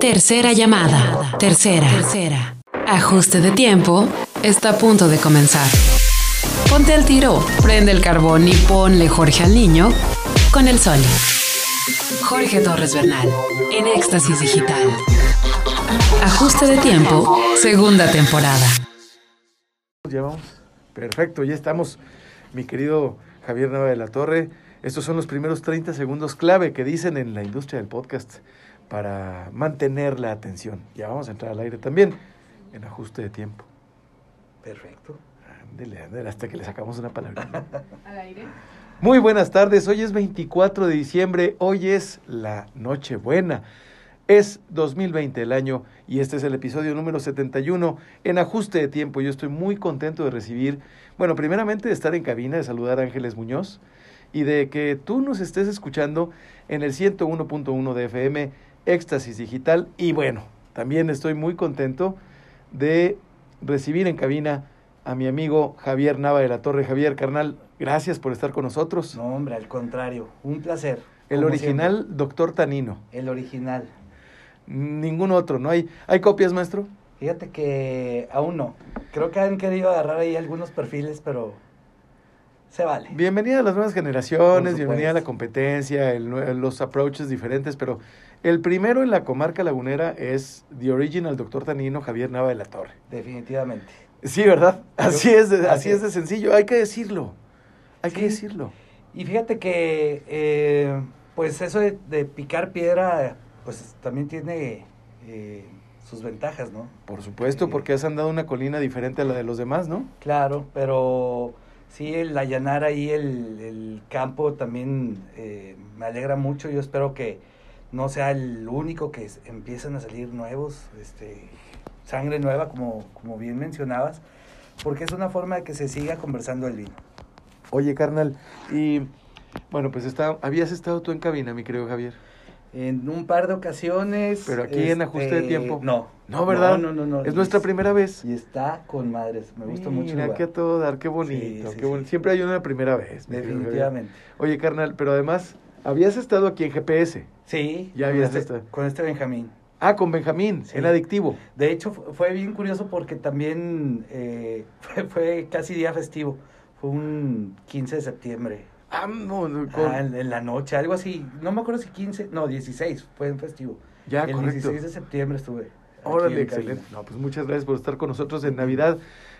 Tercera llamada. Tercera. Tercera. Ajuste de tiempo. Está a punto de comenzar. Ponte al tiro, prende el carbón y ponle Jorge al niño con el sol. Jorge Torres Bernal, en Éxtasis Digital. Ajuste de tiempo, segunda temporada. Ya vamos. Perfecto, ya estamos, mi querido Javier Nava de la Torre. Estos son los primeros 30 segundos clave que dicen en la industria del podcast para mantener la atención. Ya vamos a entrar al aire también en ajuste de tiempo. Perfecto. Ándele, ándele, hasta que le sacamos una palabra. Al aire. Muy buenas tardes, hoy es 24 de diciembre, hoy es la Nochebuena. Es 2020 el año y este es el episodio número 71 en ajuste de tiempo. Yo estoy muy contento de recibir, bueno, primeramente de estar en cabina, de saludar a Ángeles Muñoz y de que tú nos estés escuchando en el 101.1 de FM, Éxtasis Digital. Y bueno, también estoy muy contento de recibir en cabina a mi amigo Javier Nava de la Torre. Javier Carnal, gracias por estar con nosotros. No, hombre, al contrario, un placer. el original siempre. Doctor Tanino. El original. Ningún otro, ¿no? ¿Hay, ¿Hay copias, maestro? Fíjate que aún no. Creo que han querido agarrar ahí algunos perfiles, pero se vale. Bienvenida a las nuevas generaciones, bienvenida a la competencia, el los approaches diferentes, pero el primero en la comarca lagunera es The Original Doctor Tanino, Javier Nava de la Torre. Definitivamente. Sí, ¿verdad? Así Yo- es, de, así es de sencillo, hay que decirlo, hay que decirlo. Y fíjate que, eh, pues eso de, de picar piedra, pues también tiene eh, sus ventajas, ¿no? Por supuesto, Sí. porque has andado una colina diferente a la de los demás, ¿no? Claro, pero sí, el allanar ahí el, el campo también eh, me alegra mucho. Yo espero que no sea el único que es- empiecen a salir nuevos, este, sangre nueva, como, como bien mencionabas, porque es una forma de que se siga conversando el vino. Oye, carnal, y bueno, pues está, habías estado tú en cabina, mi querido Javier. En un par de ocasiones. Pero aquí en ajuste de este, tiempo. No. No, ¿verdad? No, no, no. no. Es nuestra primera vez. Y está con madres. Me gusta mucho. Mira, qué a todo dar, qué bonito, Sí, sí, qué bonito. Siempre hay una primera vez. Definitivamente. Oye, carnal, pero además, habías estado aquí en GPS. Sí. Ya habías este, estado. con este Benjamín. Ah, con Benjamín, Sí. en adictivo. De hecho, fu- fue bien curioso porque también eh, fue, fue casi día festivo. Fue un 15 de septiembre. Ah, no, no, con- Ah, en, la noche, algo así. No me acuerdo si 15, no, 16, fue en festivo. ya, el correcto. 16 de septiembre estuve. Órale, en excelente. No, pues muchas gracias por estar con nosotros en Navidad,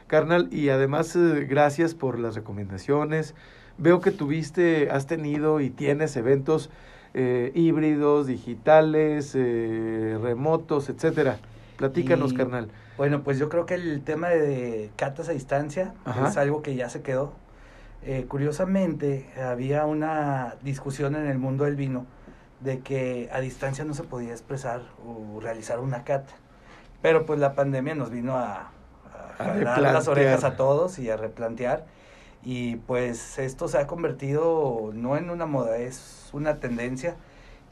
carnal. Y además, eh, gracias por las recomendaciones. Veo que tuviste, has tenido y tienes eventos eh, híbridos, digitales, eh, remotos, etcétera. Platícanos, Y- carnal. Bueno, pues yo creo que el tema de catas a distancia Ajá. es algo que ya se quedó. Eh, curiosamente, había una discusión en el mundo del vino de que a distancia no se podía expresar o realizar una cata. Pero pues la pandemia nos vino a, a A jalar las orejas a todos y a replantear. Y pues esto se ha convertido no en una moda, es una tendencia.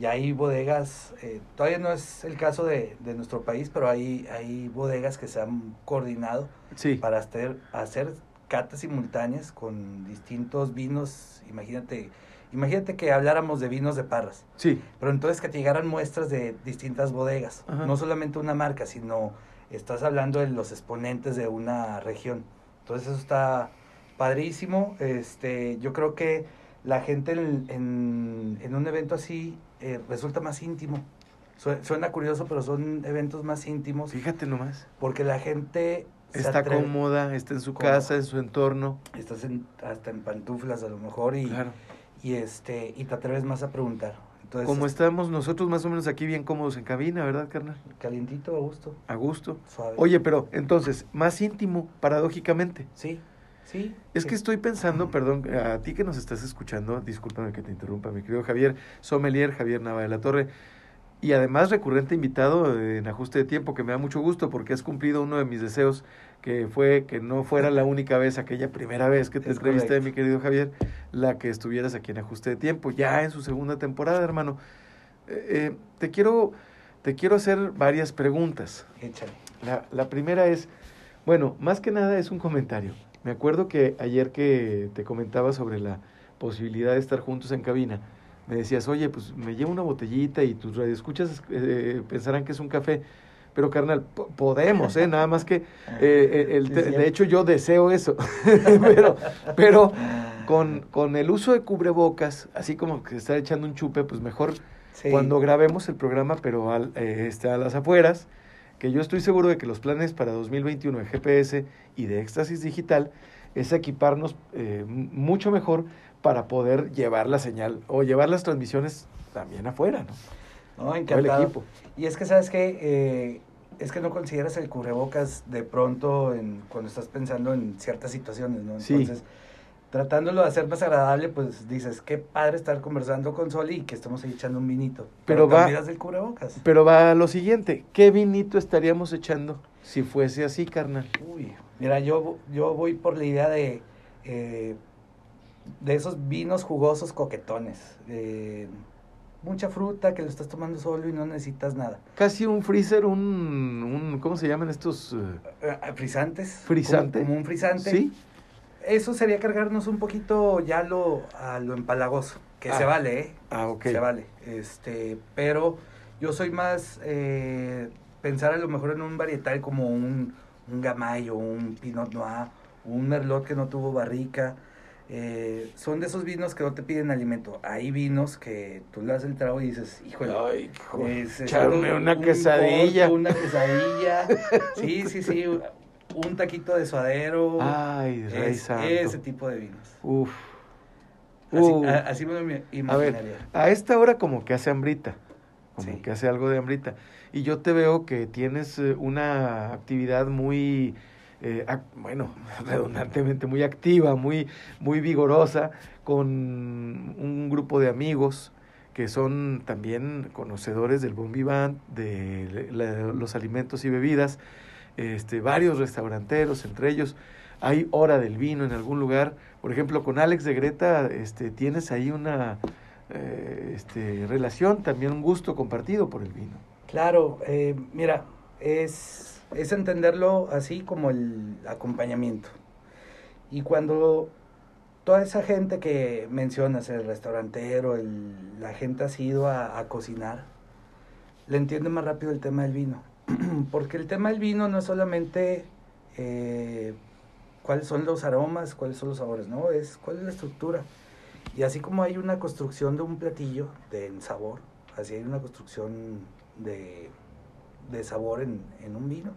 Ya hay bodegas, eh, todavía no es el caso de, de nuestro país, pero hay, hay bodegas que se han coordinado Sí. para hacer, hacer catas simultáneas con distintos vinos. Imagínate, imagínate que habláramos de vinos de Parras, Sí. pero entonces que te llegaran muestras de distintas bodegas, Ajá. no solamente una marca, sino estás hablando de los exponentes de una región. Entonces eso está padrísimo. Este, yo creo que la gente en, en, en un evento así eh, resulta más íntimo. Sue- Suena curioso, pero son eventos más íntimos Fíjate nomás. porque la gente Está atreve. cómoda, está en su Cómoda. casa, en su entorno. Estás en- hasta en pantuflas a lo mejor y, Claro. y este y te atreves más a preguntar. Entonces, Como es estamos nosotros más o menos aquí bien cómodos en cabina, ¿verdad, carnal? calientito a gusto, A gusto. suave. Oye, pero entonces, más íntimo, paradójicamente. sí, sí. Es sí. que estoy pensando, perdón, a ti que nos estás escuchando, discúlpame que te interrumpa, mi querido Javier Sommelier, Javier Nava de la Torre, y además recurrente invitado en ajuste de tiempo, que me da mucho gusto porque has cumplido uno de mis deseos, que fue que no fuera la única vez, aquella primera vez que te Es entrevisté, correcto. mi querido Javier, la que estuvieras aquí en ajuste de tiempo, ya en su segunda temporada, hermano. Eh, eh, te quiero, te quiero hacer varias preguntas. Échale. La, la primera es, bueno, más que nada es un comentario. Me acuerdo que ayer que te comentaba sobre la posibilidad de estar juntos en cabina, me decías, oye, pues me llevo una botellita y tus radioescuchas eh, pensarán que es un café. Pero carnal, podemos, ¿eh? Nada más que, eh, el, de hecho yo deseo eso, pero, pero con, con el uso de cubrebocas, así como que estar echando un chupe, pues mejor cuando grabemos el programa, pero al, eh, este, a las afueras, que yo estoy seguro de que los planes para 2021 de GPS y de éxtasis digital es equiparnos eh, mucho mejor para poder llevar la señal o llevar las transmisiones también afuera, ¿no? No, encantado. El equipo. Y es que, ¿sabes qué? Eh, es que no consideras el cubrebocas de pronto en, cuando estás pensando en ciertas situaciones, ¿no? Entonces, tratándolo de hacer más agradable, pues dices, qué padre estar conversando con Soli y que estemos ahí echando un vinito. Pero, va, del cubrebocas. Pero va a lo siguiente, ¿qué vinito estaríamos echando si fuese así, carnal? Uy, mira, yo, yo voy por la idea de, eh, de esos vinos jugosos coquetones. mucha fruta que lo estás tomando solo y no necesitas nada. Casi un freezer, un, un ¿cómo se llaman estos? Eh, frisantes. ¿Frisante? como un frisante. Sí eso sería cargarnos un poquito ya lo, a lo empalagoso, que se ah. vale, ¿eh? Ah, ok. Se vale. Este, pero yo soy más eh, pensar a lo mejor en un varietal como un, un Gamayo, un Pinot Noir, un Merlot que no tuvo barrica. Eh, son de esos vinos que no te piden alimento. Hay vinos que tú le das el trago y dices, híjole, Ay, echarme una quesadilla. una quesadilla. sí, sí, sí un taquito de suadero. Ay, rey Ese tipo de vinos. Uf. Así, me imaginaría. A ver, a esta hora como que hace hambrita, como que hace algo de hambrita. Y yo te veo que tienes eh, una actividad muy, eh, bueno, redundantemente muy activa, muy, muy vigorosa, con un grupo de amigos que son también conocedores del bon vivant, de los alimentos y bebidas este, varios restauranteros, entre ellos hay hora del vino en algún lugar. Por ejemplo, con Alex de Greta este, tienes ahí una eh, este, relación, también un gusto compartido por el vino. Claro, eh, mira, es, es entenderlo así como el acompañamiento. Y cuando toda esa gente que mencionas, el restaurantero, el, la gente ha ido a, a cocinar, le entiende más rápido el tema del vino porque el tema del vino no es solamente eh, cuáles son los aromas, cuáles son los sabores, no, es cuál es la estructura. Y así como hay una construcción de un platillo de sabor, así hay una construcción de, de sabor en, en, un vino.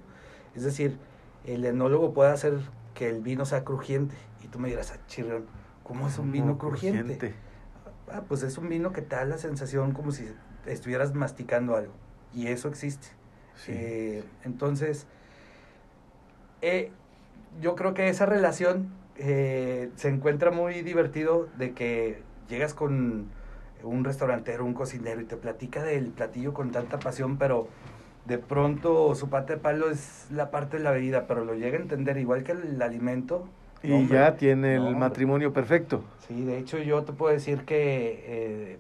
Es decir, el enólogo puede hacer que el vino sea crujiente. Y tú me dirás, ah, chirrión, ¿cómo es un vino crujiente? Ah, pues es un vino que te da la sensación como si estuvieras masticando algo. Y eso existe. Eh, entonces, eh, yo creo que esa relación eh, se encuentra muy divertido de que llegas con un restaurantero, un cocinero y te platica del platillo con tanta pasión, pero de pronto su parte de palo es la parte de la bebida, pero lo llega a entender igual que el alimento. Y ya tiene el matrimonio perfecto. Sí, de hecho yo te puedo decir que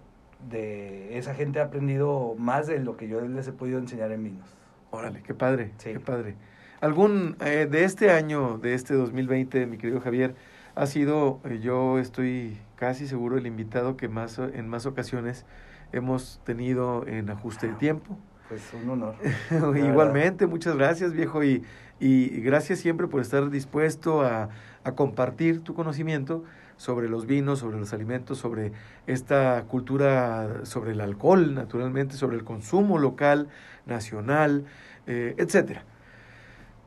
de esa gente ha aprendido más de lo que yo les he podido enseñar en vinos. Órale, qué padre, qué padre. ¿Algún eh, de este año, de este 2020, mi querido Javier, ha sido, eh, yo estoy casi seguro, el invitado que más en más ocasiones hemos tenido en ajuste de tiempo? Pues un honor. Igualmente, muchas gracias, viejo, y, y gracias siempre por estar dispuesto a, a compartir tu conocimiento sobre los vinos, sobre los alimentos, sobre esta cultura, sobre el alcohol, naturalmente, sobre el consumo local, nacional, eh, etcétera.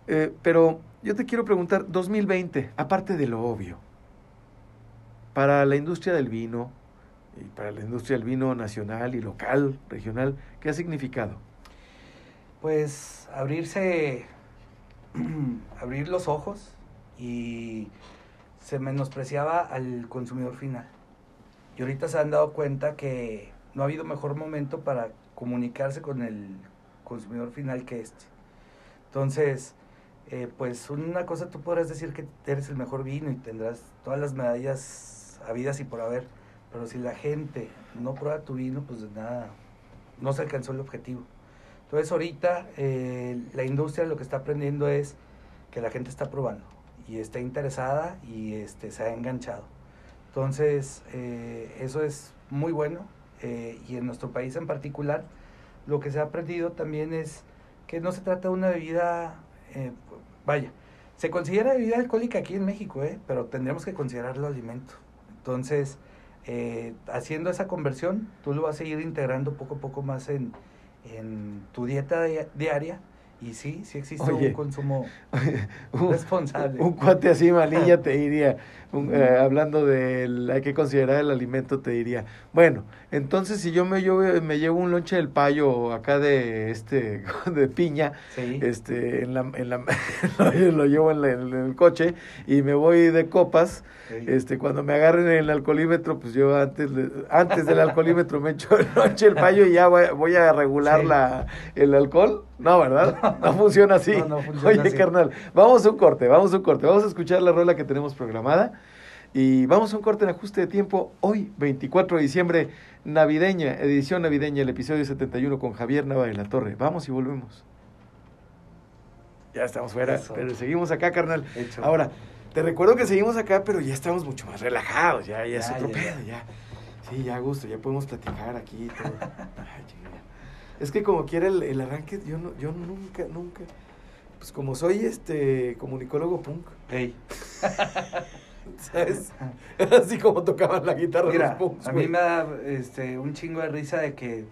Eh, pero yo te quiero preguntar, 2020, aparte de lo obvio, para la industria del vino y para la industria del vino nacional y local, regional, ¿qué ha significado? Pues abrirse, abrir los ojos y se menospreciaba al consumidor final. Y ahorita se han dado cuenta que no ha habido mejor momento para comunicarse con el consumidor final que este. Entonces, eh, pues una cosa tú podrás decir que eres el mejor vino y tendrás todas las medallas habidas y por haber, pero si la gente no prueba tu vino, pues nada, no se alcanzó el objetivo. Entonces ahorita eh, la industria lo que está aprendiendo es que la gente está probando y está interesada y este, se ha enganchado. Entonces, eh, eso es muy bueno. eh, y en nuestro país en particular, lo que se ha aprendido también es que no se trata de una bebida, eh, vaya, se considera bebida alcohólica aquí en México, pero tendríamos que considerarlo alimento. Entonces, haciendo esa conversión, tú lo vas a ir integrando poco a poco más en, en tu dieta di- diaria. Y sí, sí existe Oye. un consumo un, responsable. un cuate así malilla te diría, un- eh, hablando del hay que considerar el alimento, te diría, bueno, entonces si yo me, yo me llevo un lonche del payo acá de este de piña, Sí. este en la, en la lo, llevo en, la- en el coche y me voy de copas, Sí. este cuando me agarren en el alcoholímetro, pues yo antes antes del alcoholímetro me echo el lonche del payo y ya voy, voy a regular Sí. la el alcohol. No, ¿verdad? No funciona así. No, no funciona Oye, así. carnal, vamos a un corte, vamos a un corte. Vamos a escuchar la rola que tenemos programada. Y vamos a un corte en ajuste de tiempo. Hoy, 24 de diciembre, navideña, edición navideña, el episodio 71 con Javier Nava de la Torre. Vamos y volvemos. Ya estamos fuera, Eso. pero seguimos acá, carnal. Hecho. Ahora, te recuerdo que seguimos acá, pero ya estamos mucho más relajados. Ya, ya, es otro ya, pedo, ya. Sí, ya a gusto, ya podemos platicar aquí y todo. Ay. Es que como quiera el, el arranque, yo no, yo nunca, nunca. Pues como soy este comunicólogo punk, Ey. ¿sabes? Así como tocaban la guitarra Mira, los punks, a mí me da este, un chingo de risa de que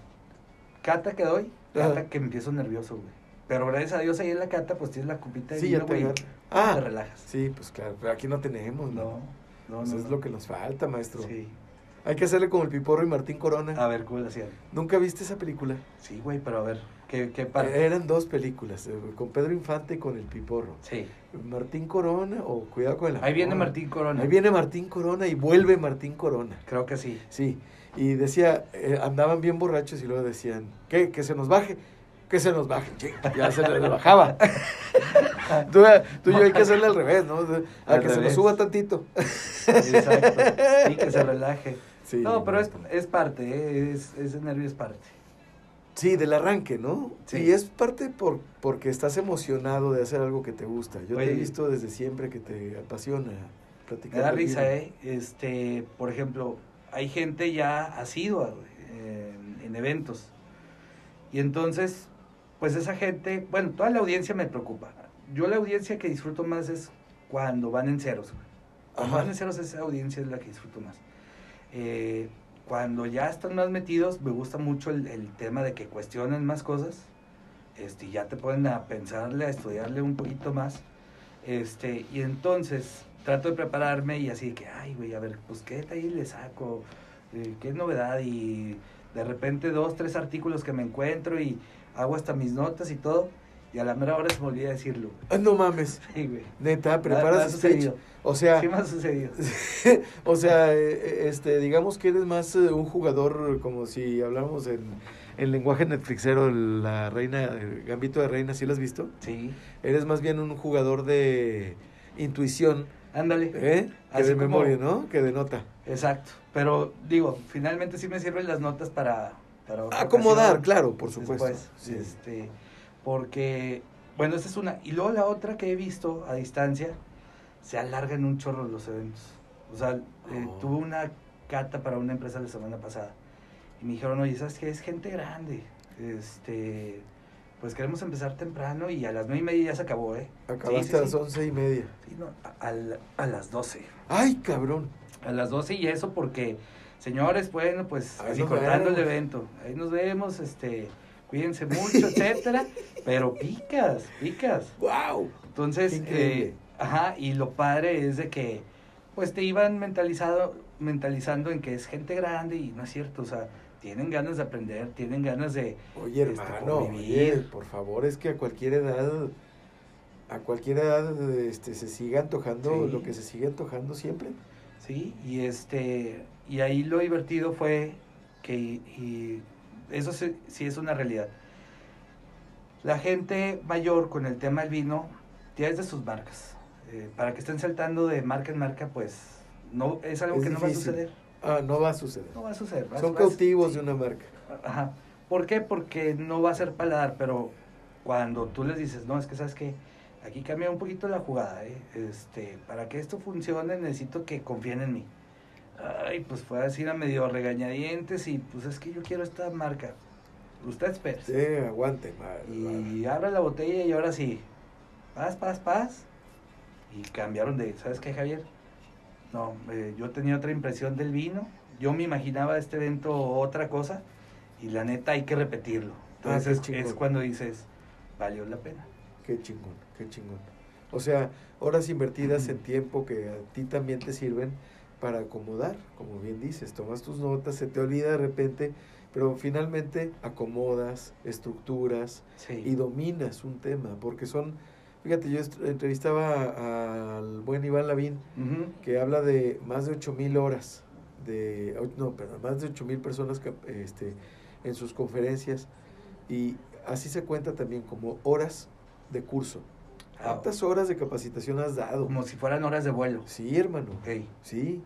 cata que doy, cata Ajá. que empiezo nervioso, güey. Pero gracias a Dios ahí en la cata, pues tienes la cupita de Sí, ya vino, güey. Ah, te relajas. Sí, pues claro, pero aquí no tenemos, ¿no? No, no, Pues no. es lo que nos falta, maestro. Sí. Hay que hacerle como el Piporro y Martín Corona. A ver, ¿cómo lo hacían? ¿Nunca viste esa película? Sí, güey, pero a ver, ¿qué, qué parte? Eh, Eran dos películas, eh, con Pedro Infante y con el Piporro. Sí. Martín Corona o Cuidado con el Ahí viene. Martín Corona. Ahí viene Martín Corona y vuelve Martín Corona. Creo que sí. Sí, y decía, eh, andaban bien borrachos y luego decían, ¿qué? Que se nos baje, que se nos baje. Ya se les bajaba. tú, tú y yo hay que hacerle al revés, ¿no? A Al que se nos suba tantito. Exacto. Sí, que se relaje. Sí, no, pero es, es parte, ¿eh? es, ese nervio es parte. Sí, del arranque, ¿no? Sí. Y es parte por, porque estás emocionado de hacer algo que te gusta. Yo te he visto desde siempre que te apasiona platicar. Me da risa. ¿eh? Este, por ejemplo, hay gente ya asidua güey, en, en eventos. Y entonces, pues esa gente, bueno, toda la audiencia me preocupa. Yo la audiencia que disfruto más es cuando van en ceros. Cuando Ajá. van en ceros, esa audiencia es la que disfruto más. Eh, cuando ya están más metidos, me gusta mucho el, tema de que cuestionen más cosas. Este, ya te ponen a pensarle, a estudiarle un poquito más. Este, y entonces trato de prepararme y así de que, ay, güey, a ver, pues qué detalle le saco, Eh, qué novedad y de repente dos, tres artículos que me encuentro y hago hasta mis notas y todo y a la mera hora se me olvida decirlo. güey. Ah, no mames. Sí, güey. Neta, preparas speech. sucedido. O sea, Sí me ha sucedido. o sea, eh, este, digamos que eres más eh, un jugador, como si habláramos en, en lenguaje netflixero, la reina, el gambito de reina, ¿sí lo has visto? Sí. Eres más bien un jugador de intuición, Ándale. ¿eh? Que Así de como- memoria, ¿no? Que de nota. Exacto. Pero digo, finalmente sí me sirven las notas para... para Acomodar, ocasión. claro, por supuesto. Después, Sí. este, porque, bueno, esa es una. Y luego la otra que he visto a distancia, se alargan un chorro los eventos. O sea, eh, Oh. tuve una cata para una empresa la semana pasada. Y me dijeron, oye, ¿sabes qué? Es gente grande. Este, pues queremos empezar temprano y a las nueve y media ya se acabó, ¿eh? Acabaste Sí, sí, a las sí. once y media. Sí, no, a, a a las doce. ¡Ay, cabrón! A las 12 y eso porque, señores, bueno, pues Ahí así cortando el evento. Ahí nos vemos, este, cuídense mucho, etcétera. Pero picas, picas. ¡Wow! Entonces, eh, ajá, y lo padre es de que, pues te iban mentalizado, mentalizando en que es gente grande y no es cierto, o sea, tienen ganas de aprender, tienen ganas de... Oye, este, hermano, oye, por favor, es que a cualquier edad, a cualquier edad, este, se sigue antojando Sí. lo que se sigue antojando siempre. Sí, y este, y ahí lo divertido fue que, y eso sí, sí es una realidad. La gente mayor con el tema del vino, ya es de sus marcas. Eh, para que estén saltando de marca en marca, pues no es algo Es que no va a suceder. Ah, no va a suceder. No va a suceder. Son vas- cautivos sí. de una marca. Ajá. ¿Por qué? Porque no va a ser paladar, pero cuando tú les dices, no, es que sabes que aquí cambia un poquito la jugada, ¿eh? este, para que esto funcione necesito que confíen en mí. Ay, pues fue así, era medio regañadientes y pues es que yo quiero esta marca. Usted espera. Sí, aguante, madre. Y abre la botella y ahora sí. Paz, paz, paz. Y cambiaron de, ¿sabes qué, Javier? No, eh, yo tenía otra impresión del vino. Yo me imaginaba este evento otra cosa. Y la neta hay que repetirlo. Ah, Entonces es cuando dices, valió la pena. Qué chingón, qué chingón. O sea, horas invertidas Ujú. en tiempo que a ti también te sirven para acomodar, como bien dices, tomas tus notas, se te olvida de repente, pero finalmente acomodas, estructuras Sí. y dominas un tema, porque son, fíjate, yo entrevistaba al buen Iván Lavín, que habla de más de 8000 horas de no, perdón, más de 8000 personas que, este en sus conferencias y así se cuenta también como horas de curso. ¿Cuántas horas de capacitación has dado? Como si fueran horas de vuelo. Sí, hermano. Sí.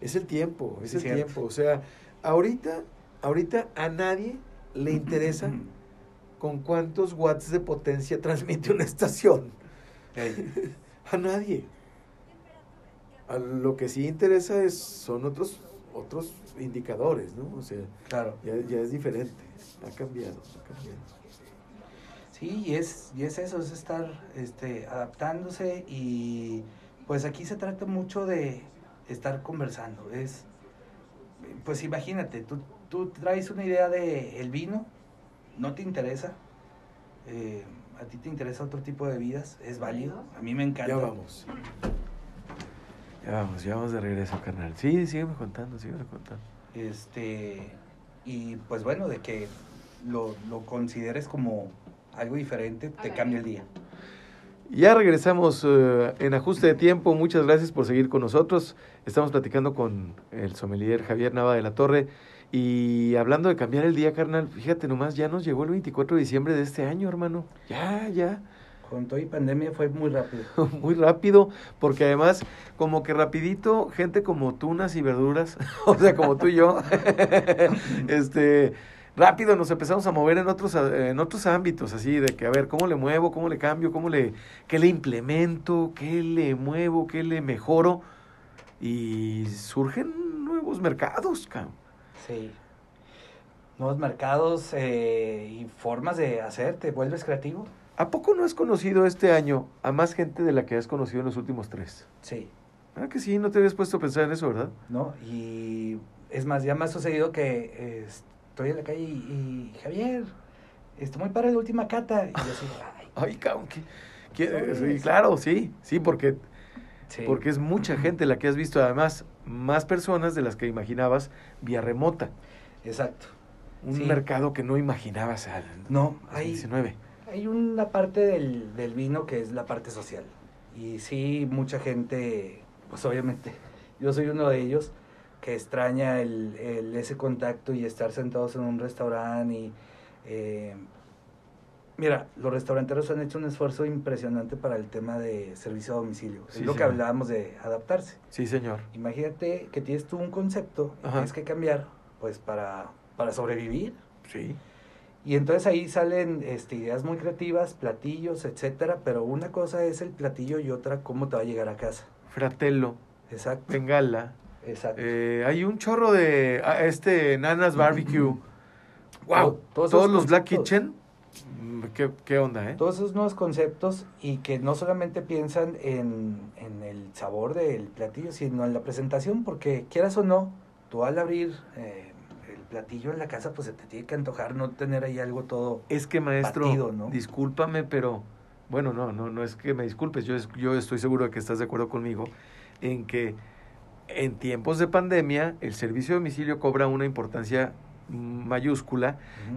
Es el tiempo, es Sí, el cierto. tiempo, o sea, ahorita ahorita a nadie le interesa con cuántos watts de potencia transmite una estación. A nadie. A lo que sí interesa es, son otros, otros indicadores, ¿no? O sea, Claro. ya, ya es diferente. Ha cambiado, ha cambiado. Sí, y es, y es eso, es estar este, adaptándose y pues aquí se trata mucho de estar conversando. Es, pues imagínate, tú, tú traes una idea de el vino, no te interesa, eh, a ti te interesa otro tipo de bebidas, es válido, a mí me encanta. Ya vamos. Ya vamos, ya vamos de regreso, carnal. Sí, sígueme contando, sígueme contando. Este, y pues bueno, de que lo, lo consideres como algo diferente, te cambia el día. Ya regresamos eh, en ajuste de tiempo. Muchas gracias por seguir con nosotros. Estamos platicando con el sommelier Javier Nava de la Torre. Y hablando de cambiar el día, carnal, fíjate nomás, ya nos llegó el 24 de diciembre de este año, hermano. Ya, ya. Con todo y pandemia fue muy rápido. Muy rápido, porque además, como que rapidito, gente como tunas y verduras, o sea, como tú y yo, este, rápido nos empezamos a mover en otros, en otros ámbitos, así de que, a ver, ¿cómo le muevo? ¿Cómo le cambio? ¿Cómo le, qué le implemento? ¿Qué le muevo? ¿Qué le mejoro? Y surgen nuevos mercados, cabrón. Sí. Nuevos mercados eh, y formas de hacer, te vuelves creativo. ¿A poco no has conocido este año a más gente de la que has conocido en los últimos tres? Sí. ¿Verdad que sí? No te habías puesto a pensar en eso, ¿verdad? ¿No? Y es más, ya me ha sucedido que estoy en la calle y, y, Javier, está muy para la última cata. Y yo así, ay, Ay, cabrón, ¿qué- qué- Sobre sí, eso. claro, sí, sí, porque, sí. porque es mucha gente la que has visto, además, más personas de las que imaginabas vía remota. Exacto. Un Sí. mercado que no imaginabas al No, hay, 2019. hay una parte del, del vino que es la parte social. Y sí, mucha gente, pues obviamente, yo soy uno de ellos, que extraña el, el- ese contacto y estar sentados en un restaurante. Y, eh, mira, los restauranteros han hecho un esfuerzo impresionante para el tema de servicio a domicilio. Sí, es lo que hablábamos de adaptarse. Sí, señor. Imagínate que tienes tú un concepto y tienes que cambiar, pues para, para sobrevivir. Sí. Y entonces ahí salen este, ideas muy creativas, platillos, etcétera, pero una cosa es el platillo y otra cómo te va a llegar a casa. Fratello, Exacto. Bengala. Exacto. eh, hay un chorro de ah, este Nanas Barbecue. Wow. Todos los Black. Kitchen. mm, ¿Qué, qué onda, eh? Todos esos nuevos conceptos y que no solamente piensan en, en el sabor del platillo, sino en la presentación, porque quieras o no, tú al abrir eh, el platillo en la casa, pues se te tiene que antojar no tener ahí algo todo. Es que maestro, Batido, ¿no? discúlpame, pero bueno, no, no, no es que me disculpes, yo, yo estoy seguro de que estás de acuerdo conmigo en que en tiempos de pandemia el servicio de domicilio cobra una importancia mayúscula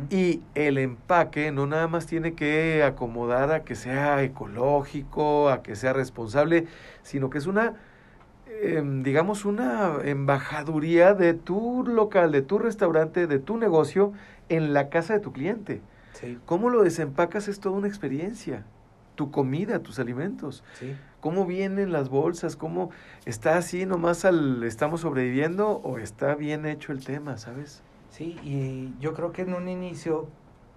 y el empaque no nada más tiene que acomodar a que sea ecológico, a que sea responsable, sino que es una, em, digamos, una embajaduría de tu local, de tu restaurante, de tu negocio en la casa de tu cliente. Sí, ¿Cómo lo desempacas es toda una experiencia? Tu comida, tus alimentos. sí. ¿Cómo vienen las bolsas? ¿Cómo está así nomás al estamos sobreviviendo o está bien hecho el tema, sabes? Sí, y yo creo que en un inicio,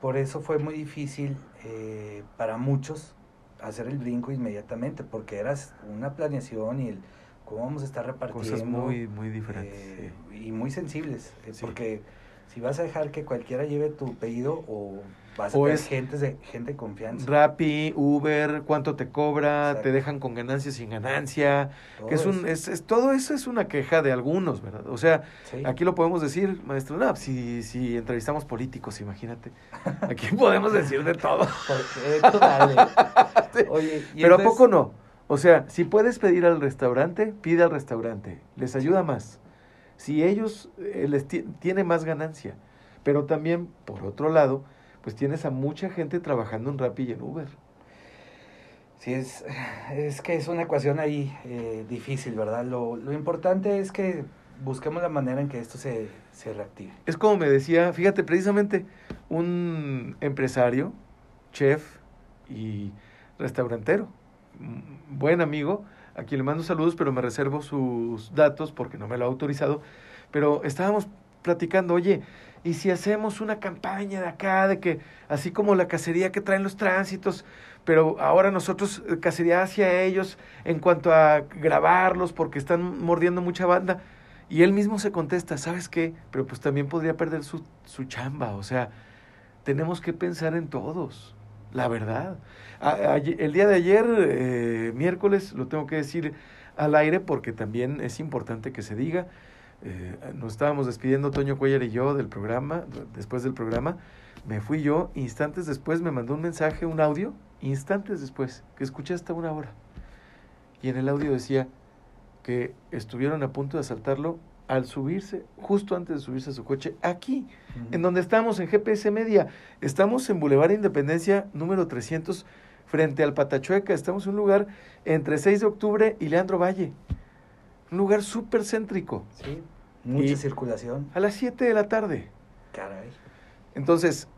por eso fue muy difícil eh, para muchos hacer el brinco inmediatamente, porque eras una planeación y el cómo vamos a estar repartiendo. Cosas muy, muy diferentes. eh, sí. Y muy sensibles, eh, Sí. porque si vas a dejar que cualquiera lleve tu pedido o vas O es- gente de, gente de confianza. Rappi, Uber, cuánto te cobra, Exacto. te dejan con ganancia sin ganancia, todo que es un, eso. es, es- todo eso es una queja de algunos, ¿verdad? O sea, Sí. aquí lo podemos decir, maestro, no, si, si entrevistamos políticos, imagínate, aquí podemos decir de todo. Dale. Oye, y Pero ¿a poco no? O sea, si puedes pedir al restaurante, pide al restaurante, les ayuda más. Si ellos eh, les ti- tiene más ganancia, pero también por otro lado, pues tienes a mucha gente trabajando en Rappi y en Uber. Sí, es, es que es una ecuación ahí eh, difícil, ¿verdad? Lo, lo importante es que busquemos la manera en que esto se, se reactive. Es como me decía, fíjate, precisamente un empresario, chef y restaurantero, mm, buen amigo, a quien le mando saludos, pero me reservo sus datos porque no me lo ha autorizado. Pero estábamos platicando, oye, ¿y si hacemos una campaña de acá, de que así como la cacería que traen los tránsitos, pero ahora nosotros eh, cacería hacia ellos en cuanto a grabarlos porque están mordiendo mucha banda? Y él mismo se contesta, ¿sabes qué? Pero pues también podría perder su, su chamba, o sea, tenemos que pensar en todos, la verdad. A- el día de ayer, eh, miércoles, lo tengo que decir al aire porque también es importante que se diga, eh, nos estábamos despidiendo Toño Cuellar y yo del programa, después del programa, me fui yo, instantes después me mandó un mensaje, un audio, instantes después, que escuché hasta una hora. Y en el audio decía que estuvieron a punto de asaltarlo al subirse, justo antes de subirse a su coche, aquí, en donde estamos, en GPS Media. Estamos en Boulevard Independencia número 300, frente al Patachueca. Estamos en un lugar entre 6 de octubre y Leandro Valle. Un lugar súper céntrico. Sí, mucha Y- circulación. A las 7 de la tarde. Caray. Entonces,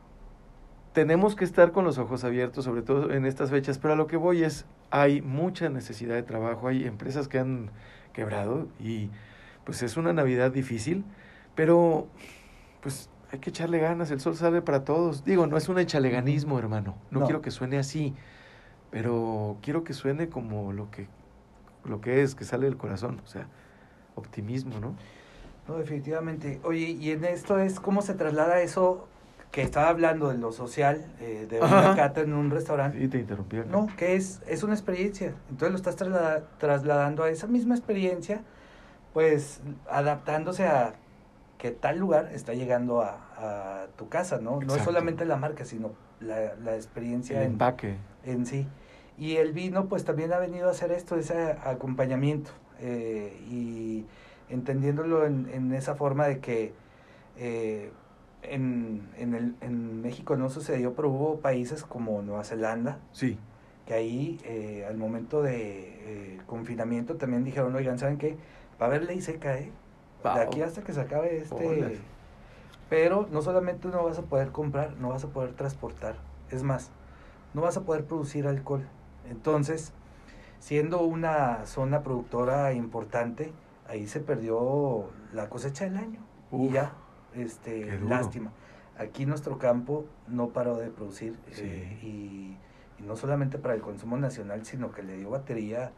tenemos que estar con los ojos abiertos, sobre todo en estas fechas, pero a lo que voy es, hay mucha necesidad de trabajo, hay empresas que han quebrado y pues es una Navidad difícil, pero pues hay que echarle ganas, el sol sale para todos. Digo, no es un echaleganismo, hermano, no, No. quiero que suene así, pero quiero que suene como lo que, lo que es, que sale del corazón, o sea, optimismo, ¿no? No, definitivamente. Oye, y en esto es cómo se traslada eso que estaba hablando de lo social, eh, de una Ajá. cata en un restaurante. Y te interrumpí. acá. No, que es, es una experiencia. Entonces lo estás traslada- trasladando a esa misma experiencia, pues adaptándose a que tal lugar está llegando a, a tu casa, ¿no? No es solamente la marca, sino la, la experiencia El en, empaque. en sí. Y el vino, pues también ha venido a hacer esto, ese acompañamiento. eh, y entendiéndolo en, en esa forma de que eh, en, en, el, en México no sucedió, pero hubo países como Nueva Zelanda, Sí. que ahí eh, al momento de eh, confinamiento también dijeron, oigan, ¿saben qué? Va a haber ley seca, ¿eh? De aquí hasta que se acabe este... Pero no solamente no vas a poder comprar, no vas a poder transportar. Es más, no vas a poder producir alcohol. Entonces, siendo una zona productora importante, ahí se perdió la cosecha del año. y ya, este, lástima. Aquí nuestro campo no paró de producir Sí. eh, y, y no solamente para el consumo nacional, sino que le dio batería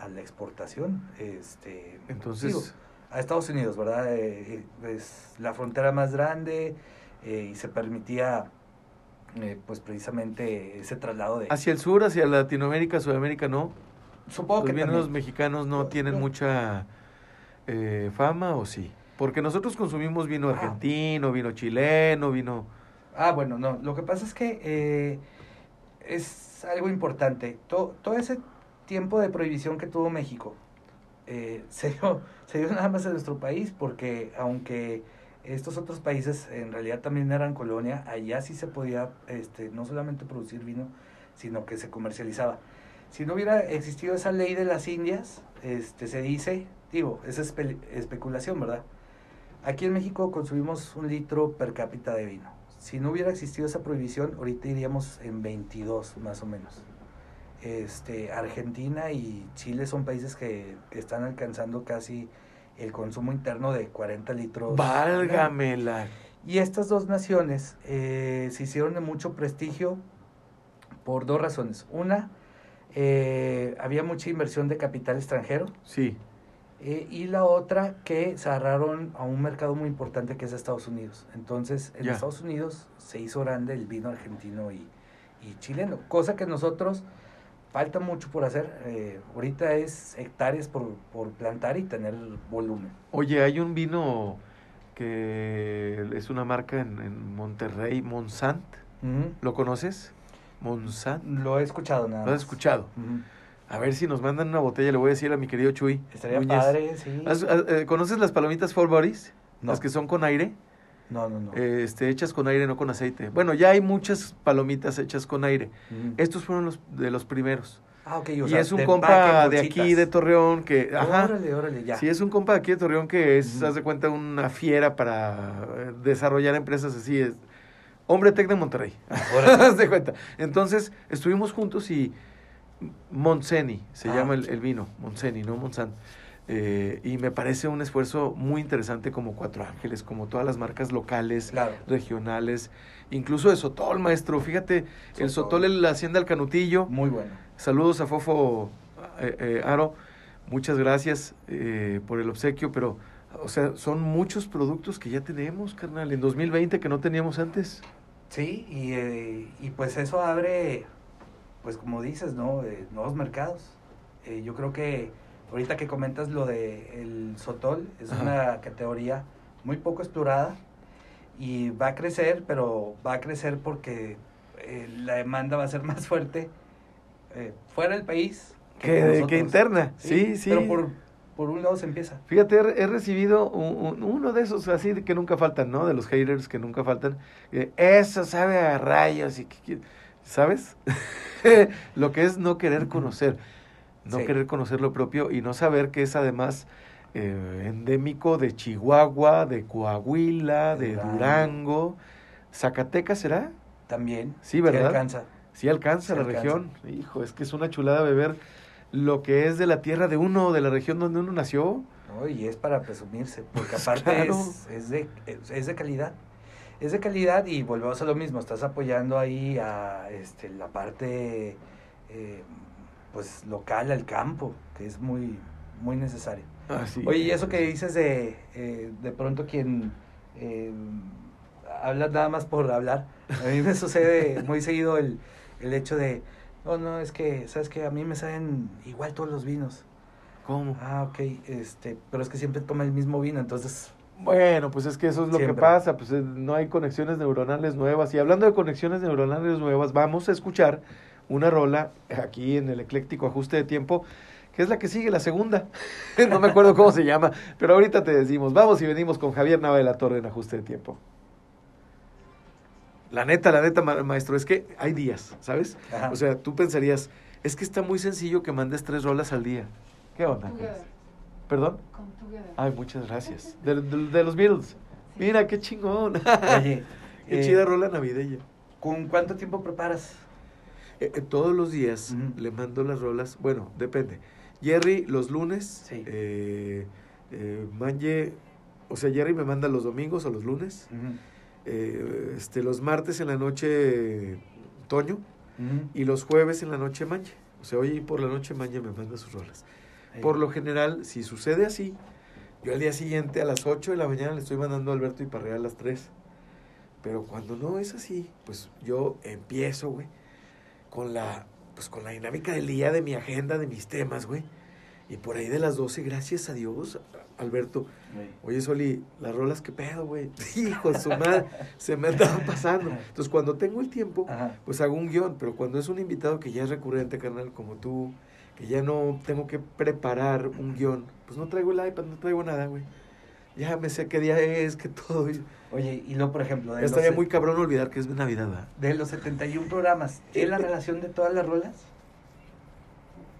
a la exportación. Este, Entonces, digo, a Estados Unidos, ¿verdad? Eh, eh, es la frontera más grande eh, y se permitía, eh, pues precisamente ese traslado de... hacia el sur, hacia Latinoamérica, Sudamérica, no. Supongo Los que también. mexicanos no tienen no. mucha eh, fama, ¿o sí? Porque nosotros consumimos vino Ah. argentino, vino chileno, vino... Ah, bueno, no. Lo que pasa es que eh, es algo importante. To- todo ese tiempo de prohibición que tuvo México eh, se, dio, se dio nada más en nuestro país porque aunque estos otros países en realidad también eran colonia, allá sí se podía este, no solamente producir vino, sino que se comercializaba. Si no hubiera existido esa ley de las Indias, este, se dice, digo, es espe- especulación, ¿verdad? Aquí en México consumimos un litro per cápita de vino. Si no hubiera existido esa prohibición, ahorita iríamos en 22 más o menos. Este, Argentina y Chile son países que están alcanzando casi el consumo interno de 40 litros. Válgamela. Y estas dos naciones eh, se hicieron de mucho prestigio por dos razones. Una, eh, había mucha inversión de capital extranjero Sí, Eh, y la otra que se agarraron a un mercado muy importante que es Estados Unidos. Entonces, en Ya. Estados Unidos se hizo grande el vino argentino y, y chileno, cosa que nosotros falta mucho por hacer. Eh, ahorita es hectáreas por, por plantar y tener volumen. Oye, hay un vino que es una marca en, en Monterrey, Monsant. ¿Lo conoces? Monsant. Lo he escuchado nada ¿Lo has más. escuchado? A ver si nos mandan una botella, le voy a decir a mi querido Chuy. Estaría Núñez. padre, sí. ¿Has- has- eh, ¿Conoces las palomitas Four Bodies? No. Las que son con aire, No, no, no. este, hechas con aire, no con aceite. Bueno, ya hay muchas palomitas hechas con aire. Ujú. Estos fueron los de los primeros. ah, ok. o y sea, es un compa de aquí, de Torreón, que... Ajá. Órale, órale, ya. Sí, es un compa de aquí de Torreón que es, haz de cuenta, una fiera para eh, desarrollar empresas así. Es, hombre tech de Monterrey. Haz de cuenta. Entonces, estuvimos juntos y Montseni se Ah. llama el, el vino. Montseni, no Monsanto. Eh, y me parece un esfuerzo muy interesante como Cuatro Ángeles, como todas las marcas locales, Claro. regionales, incluso de Sotol, maestro. Fíjate, el Sotol. Sotol, la Hacienda del Canutillo. Muy bueno. Saludos a Fofo eh, eh, Aro. Muchas gracias por el obsequio, pero, o sea, son muchos productos que ya tenemos, carnal, en 2020 que no teníamos antes. Sí, y, y pues eso abre, pues como dices, ¿no? Nuevos mercados. Yo creo que ahorita que comentas lo de el Sotol, es Ajá. una categoría muy poco explorada y va a crecer, pero va a crecer porque eh, la demanda va a ser más fuerte eh, fuera del país Que, interna, sí, sí. Pero por, por un lado se empieza. Fíjate, he, recibido un- un- uno de esos así que nunca faltan, ¿no? De los haters que nunca faltan. Eh, eso sabe a rayos y que- ¿sabes? lo que es no querer conocer, no Sí. querer conocer lo propio y no saber que es además eh, endémico de Chihuahua, de Coahuila, de Durango. Durango. ¿Zacatecas será? También. Sí, ¿verdad? alcanza. Sí alcanza Sí la alcanza. región. Hijo, es que es una chulada beber lo que es de la tierra de uno, de la región donde uno nació. ¿no? Y es para presumirse, porque Pues aparte claro. es, es, de, es, es de calidad. Es de calidad y volvemos a lo mismo, estás apoyando ahí a este, la parte eh, pues local, al campo, que es muy, muy necesario. Así Oye, y es. eso que dices de eh, de pronto quien eh, habla nada más por hablar, a mí me sucede muy seguido el, el hecho de, no, no, es que, ¿sabes que A mí me saben igual todos los vinos. ¿Cómo? Ah, ok, este, pero es que siempre toma el mismo vino, entonces, Bueno, pues es que eso es lo que pasa, pues eh, no hay conexiones neuronales nuevas. Y hablando de conexiones neuronales nuevas, vamos a escuchar una rola aquí en el ecléctico ajuste de tiempo, que es la que sigue, la segunda. no me acuerdo cómo se llama, pero ahorita te decimos. Vamos y venimos con Javier Nava de la Torre en ajuste de tiempo. La neta, la neta, ma- maestro, es que hay días, ¿sabes? Ajá. O sea, tú pensarías, es que está muy sencillo que mandes tres rolas al día. ¿Qué onda? ¿Perdón? Ay, muchas gracias. De, de- de los Beatles. Mira, qué chingón. oye, qué eh, chida rola navideña. ¿con cuánto tiempo preparas? Eh, eh, todos los días le mando las rolas. Bueno, depende. Jerry los lunes. Sí. Eh, eh, Manje, o sea, Jerry me manda los domingos o los lunes. Eh, este, los martes en la noche, Toño. Y los jueves en la noche, Manje. O sea, hoy por la noche, Manje me manda sus rolas. Ahí. Por lo general, si sucede así, yo al día siguiente a las 8 de la mañana le estoy mandando a Alberto y Parrea a las 3. Pero cuando no es así, pues yo empiezo, güey, con la, pues con la dinámica del día, de mi agenda, de mis temas, güey. Y por ahí de las 12, gracias a Dios, Alberto, oye, Soli, las rolas, ¿qué pedo, güey? Hijo de su madre, se me andaban pasando. Entonces, cuando tengo el tiempo, Ajá. pues hago un guion, pero cuando es un invitado que ya es recurrente, carnal, como tú, que ya no tengo que preparar un guion, pues no traigo el iPad, no traigo nada, güey. Ya me sé qué día es, que todo. Oye, y luego, por ejemplo, de los, estaría muy cabrón olvidar que es Navidad, ¿verdad? de los 71 programas, ¿es la relación de todas las rolas?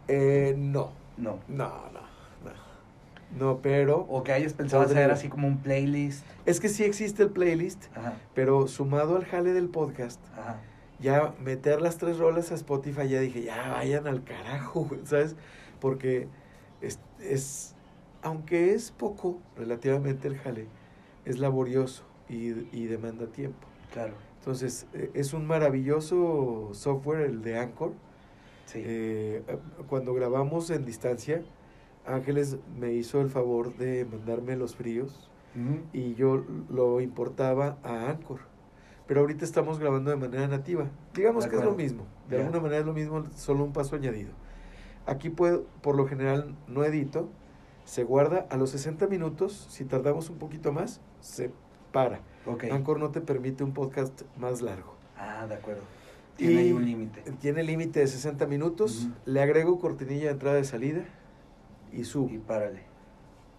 Eh, no, No. no, no, no. No, pero O que hayas pensado Podría. hacer así como un playlist. es que sí existe el playlist, Ajá, pero sumado al jale del podcast, ajá. ya meter las tres rolas a Spotify, ya dije, ya vayan al carajo, ¿sabes? Porque es, es, aunque es poco relativamente el jale, es laborioso y, y demanda tiempo. Claro, Entonces, eh, es un maravilloso software el de Anchor. sí. Eh, cuando grabamos en distancia, Ángeles me hizo el favor de mandarme los fríos Ujú. y yo lo importaba a Anchor. Pero ahorita estamos grabando de manera nativa. Digamos De que es lo mismo. De alguna manera es lo mismo, solo un paso añadido. Aquí puedo, por lo general no edito, se guarda a los 60 minutos, si tardamos un poquito más, se para. Ok. Anchor no te permite un podcast más largo. Ah, de acuerdo. Tiene ahí un límite. Tiene límite de 60 minutos, le agrego cortinilla de entrada y salida y subo. Y párale.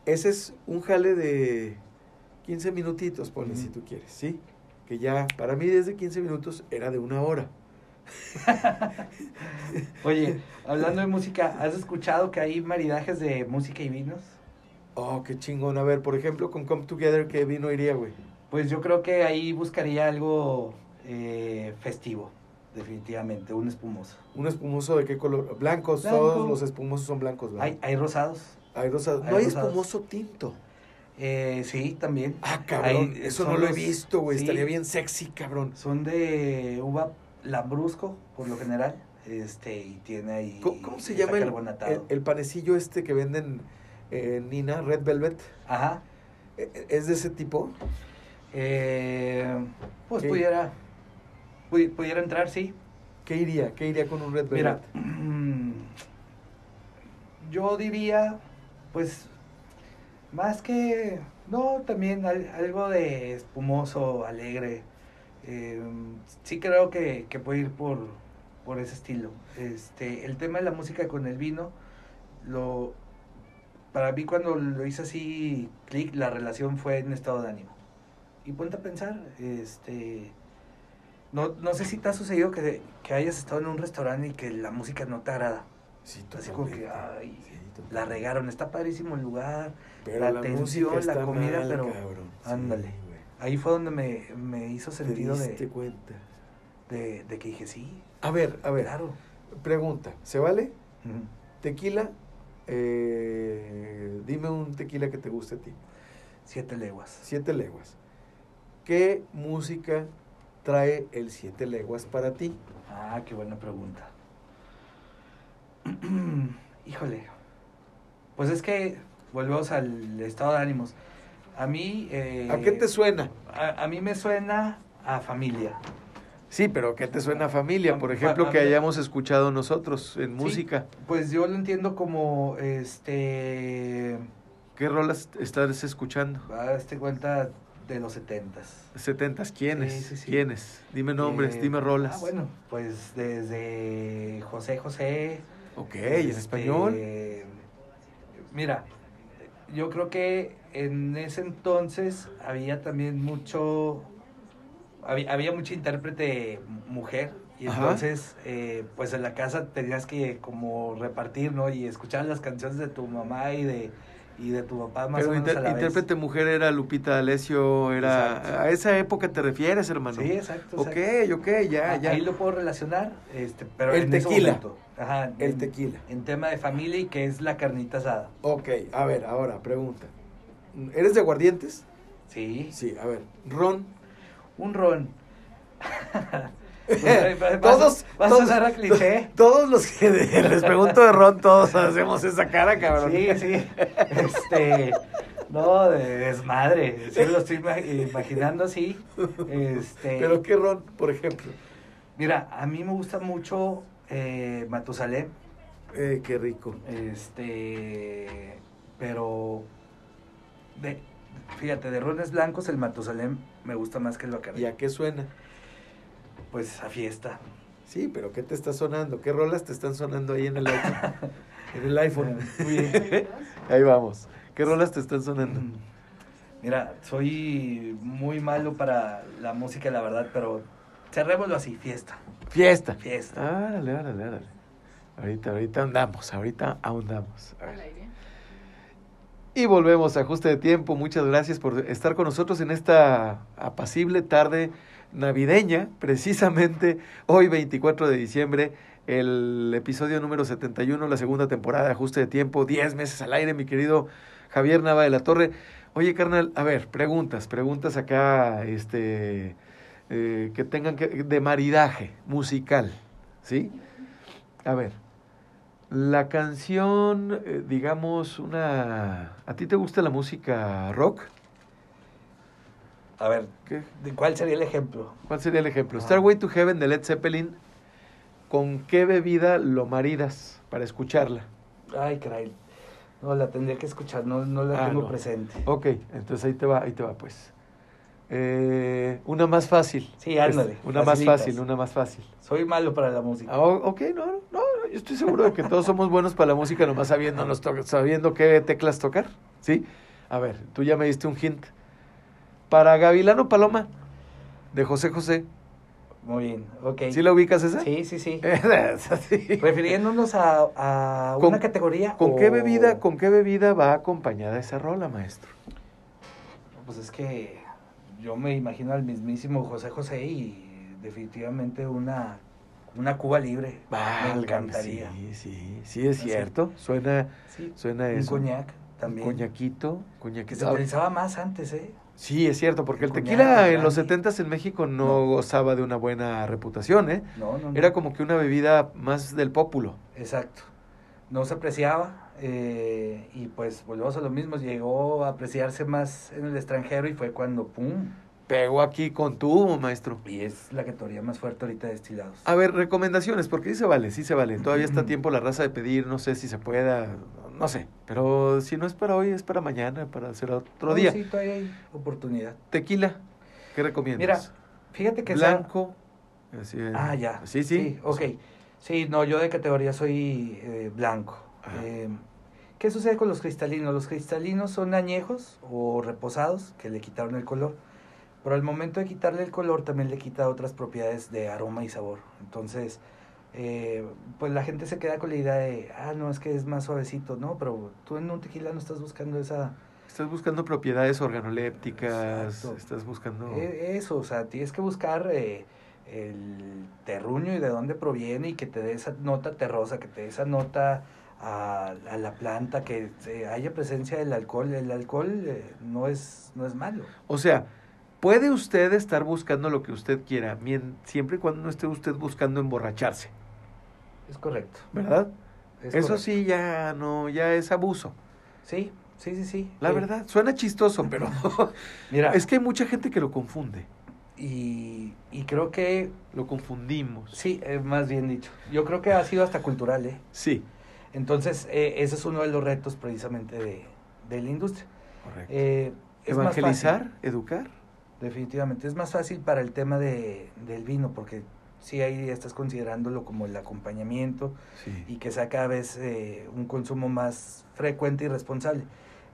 Ese es un jale de 15 minutitos, ponle si tú quieres, ¿sí? Que ya, para mí desde 15 minutos era de una hora. Oye, hablando de música, ¿has escuchado que hay maridajes de música y vinos? Oh, qué chingón. A ver, por ejemplo, con Come Together, ¿qué vino iría, güey? Pues yo creo que ahí buscaría algo eh, festivo, definitivamente, un espumoso. ¿Un espumoso de qué color? Blancos, Blanco. todos los espumosos son blancos, ¿verdad? Hay, hay rosados. Hay rosados. No hay rosados. espumoso tinto. Eh, sí, también. Ah, cabrón, Hay- eso no lo he visto, güey. sí. Estaría bien sexy, cabrón. Son de uva lambrusco, por lo general. Este, y tiene ahí. ¿Cómo, cómo se llama el, el, el panecillo este que venden en Nina, Red Velvet? Ajá. ¿E- e- ¿Es de ese tipo? Eh, pues ¿Qué? pudiera. pu- pudiera entrar, sí. ¿Qué iría? ¿Qué iría con un Red Velvet? Mira, yo diría, pues, más que, no, también al- algo de espumoso, alegre. Eh, sí creo que, que puede ir por, por ese estilo. Este, el tema de la música con el vino, lo, para mí cuando lo hice así, clic, la relación fue en estado de ánimo. Y ponte a pensar, este, no, no sé si te ha sucedido que, que hayas estado en un restaurante y que la música no te agrada. Sí, Así como que, ay, Sí, la regaron, está padrísimo el lugar. Pero la la, atención, la comida, mal, pero cabrón. Ándale. Ahí fue donde me, me hizo ¿Te sentido diste de, cuenta? de, de que dije, sí, A ver, a ver. claro. Pregunta, ¿se vale? Tequila, eh, dime un tequila que te guste a ti. Siete leguas. Siete leguas. ¿Qué música trae el siete leguas para ti? Ah, qué buena pregunta. Híjole. Pues es que volvemos al estado de ánimos. A mí... eh, ¿A qué te suena? A, a mí me suena a familia. Sí, pero ¿qué te suena a familia? Por ejemplo, que hayamos escuchado nosotros en Sí, música. Pues yo lo entiendo como, este... ¿Qué rolas estás escuchando? A este cuenta de los setentas. ¿Setentas? ¿Quiénes? Sí, sí, sí. ¿Quiénes? Dime nombres, Eh, dime rolas. Ah, bueno, pues desde José José. Ok, ¿en este, español? Mira, yo creo que en ese entonces había también mucho, había, había mucha intérprete mujer y entonces eh, pues en la casa tenías que como repartir, ¿no? Y escuchar las canciones de tu mamá y de, y de tu papá más Pero o menos inter- a la vez. intérprete mujer era Lupita D'Alessio, era... Exacto. A esa época te refieres, hermano. Sí, exacto. Ok, exacto. ok, ya, Ah, ya. Ahí lo puedo relacionar, este, pero El en ese tequila. Ajá, El en- tequila. En tema de familia y que es la carnita asada. Ok, a ver, ahora, pregunta. ¿Eres de aguardientes? Sí. Sí, a ver. ¿Ron? Un ron. Pues, eh, vas- todos, vas todos, a cliché. todos los que les pregunto de Ron, todos hacemos esa cara, cabrón. Sí, sí. Este, no, de desmadre. Sí, lo estoy ima- imaginando así. Este, Pero qué Ron, por ejemplo. mira, a mí me gusta mucho eh, Matusalén. Eh, qué rico. Este, pero de, fíjate, de rones blancos el Matusalén me gusta más que el ¿Y Bacardi. a qué suena? Pues a fiesta. Sí, pero ¿qué te está sonando? ¿Qué rolas te están sonando ahí en el iPhone? en el iPhone. Muy bien. ahí vamos. ¿Qué rolas te están sonando? Mm. Mira, soy muy malo para la música, la verdad, pero cerrémoslo así, fiesta. Fiesta. Fiesta. Árale, árale, árale. Ahorita, ahorita andamos, ahorita ahondamos. A ver. Y volvemos a ajuste de tiempo. Muchas gracias por estar con nosotros en esta apacible tarde navideña, precisamente hoy 24 de diciembre, el episodio número 71, la segunda temporada de ajuste de tiempo, 10 meses al aire, mi querido Javier Nava de la Torre. Oye, carnal, a ver, preguntas, preguntas acá, este, eh, que tengan que, de maridaje musical, ¿sí? A ver, La canción, eh, digamos, una... ¿A ti te gusta la música rock? A ver, ¿Qué? ¿de cuál sería el ejemplo? ¿Cuál sería el ejemplo? Ah. Starway to Heaven de Led Zeppelin, ¿con qué bebida lo maridas para escucharla? Ay, caray. No, la tendría que escuchar, no, no la Ah, tengo no. presente. Ok, entonces ahí te va, ahí te va pues. Eh, una más fácil. Sí, ándale, Este, Una más fácil, una más fácil. Soy malo para la música. Ah, ok, no, no, no, yo estoy seguro de que todos somos buenos para la música, nomás sabiendo, sabiendo qué teclas tocar, ¿sí? A ver, tú ya me diste un hint. Para Gavilano Paloma, de José José. Muy bien, ok. ¿Sí la ubicas esa? Sí, sí, sí. Refiriéndonos a, a ¿Con- una categoría. ¿Con o- qué bebida, con qué bebida va acompañada esa rola, maestro? Pues es que yo me imagino al mismísimo José José y definitivamente una, una Cuba libre. me encantaría. Sí, sí, sí es Así. cierto. Suena, Sí, suena un eso. coñac también. Coñaquito, Que coñaquito. se utilizaba más antes, ¿eh? Sí, es cierto, porque el tequila en los brandy. 70 en México no, No. gozaba de una buena reputación, ¿eh? No, no, no. Era como que una bebida más del pópulo. Exacto. No se apreciaba eh, y pues volvemos a lo mismo. Llegó a apreciarse más en el extranjero y fue cuando ¡pum! Pegó aquí con tubo, maestro. Y es la categoría más fuerte ahorita de destilados. A ver, recomendaciones, porque sí se vale, sí se vale. Todavía está a tiempo la raza de pedir, no sé si se pueda, no sé. Pero si no es para hoy, es para mañana, para hacer otro No, día. Sí, todavía hay oportunidad. Tequila, ¿qué Mira, recomiendas? fíjate que Blanco. así es. Ah, ya. Sí, sí. Sí, ok. Sí, no, yo de categoría soy eh, blanco. Eh, ¿Qué sucede con los cristalinos? Los cristalinos son añejos o reposados que le quitaron el color. Pero al momento de quitarle el color también le quita otras propiedades de aroma y sabor. Entonces, eh, pues la gente se queda con la idea de, ah, no, es que es más suavecito, ¿no? Pero tú en un tequila no estás buscando esa... Estás buscando propiedades organolépticas, Exacto. estás buscando... Eh, Eso, o sea, tienes que buscar eh, el terruño y de dónde proviene y que te dé esa nota terrosa, que te dé esa nota a, a la planta, que eh, haya presencia del alcohol. El alcohol eh, no, es, no es malo. O sea, puede usted estar buscando lo que usted quiera, siempre y cuando no esté usted buscando emborracharse, Es correcto. ¿verdad? es Eso correcto. sí ya no, ya es abuso. Sí, sí, sí, sí. La Eh, verdad, suena chistoso, pero Mira, es que hay mucha gente que lo confunde. y, y creo que, Lo confundimos. sí, más bien dicho. Yo creo que ha sido hasta cultural, ¿eh? Sí, Entonces, eh, ese es uno de los retos precisamente de, de la industria. correcto. Eh, fácil. Evangelizar, educar. Definitivamente. Es más fácil para el tema de, del vino, porque sí ahí estás considerándolo como el acompañamiento Sí. y que sea cada vez eh, un consumo más frecuente y responsable.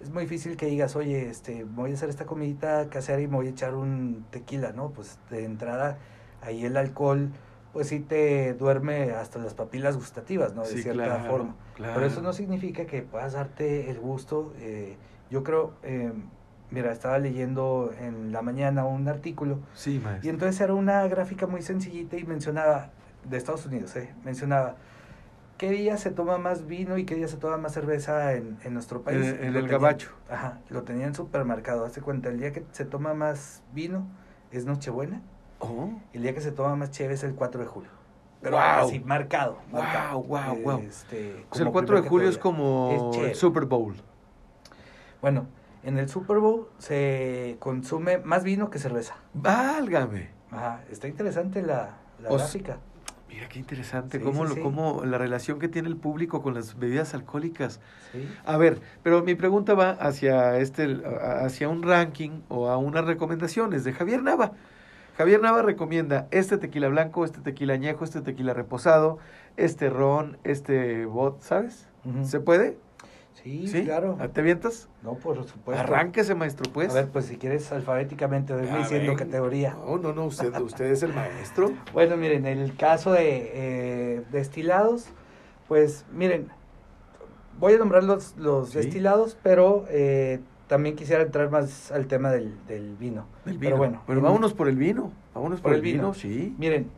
Es muy difícil que digas, oye, este, voy a hacer esta comidita casera y me voy a echar un tequila, ¿no? Pues de entrada ahí el alcohol, pues sí te duerme hasta las papilas gustativas, ¿no? De Sí, cierta claro, forma. claro. Pero eso no significa que puedas darte el gusto. eh, yo creo, eh, mira, estaba leyendo en la mañana un artículo Sí, y maestro. entonces era una gráfica muy sencillita y mencionaba, de Estados Unidos, ¿eh? mencionaba, ¿qué día se toma más vino y qué día se toma más cerveza en, en nuestro país? En- en el tenían- gabacho. Ajá, lo tenía en supermercado. Hazte cuenta, el día que se toma más vino es Nochebuena Oh, el día que se toma más chévere es el 4 de julio. Pero Guau. así, marcado. marcado. Guau, guau, guau. Este, o sea, el como 4 de julio es como Es el chévere. Super Bowl. Bueno, en el Super Bowl se consume más vino que cerveza. Válgame. Ajá, está interesante la, la O gráfica. Mira qué interesante, Sí, cómo, sí, lo- sí. cómo la relación que tiene el público con las bebidas alcohólicas. Sí. A ver, pero mi pregunta va hacia este, hacia un ranking o a unas recomendaciones de Javier Nava. Javier Nava recomienda este tequila blanco, este tequila añejo, este tequila reposado, este ron, este bot, ¿sabes? ¿Se puede? Sí, claro. ¿Te avientas? No, por supuesto. Arránquese, maestro, pues. A ver, pues si quieres alfabéticamente, venme diciendo categoría. No, no, no, usted, usted es el maestro. Bueno, miren, en el caso de eh, destilados, pues miren, voy a nombrar los, los Sí. destilados, pero eh, también quisiera entrar más al tema del, del vino. Del vino. Pero bueno, Pero en- vámonos por el vino. Vámonos por, el vino, sí. Miren,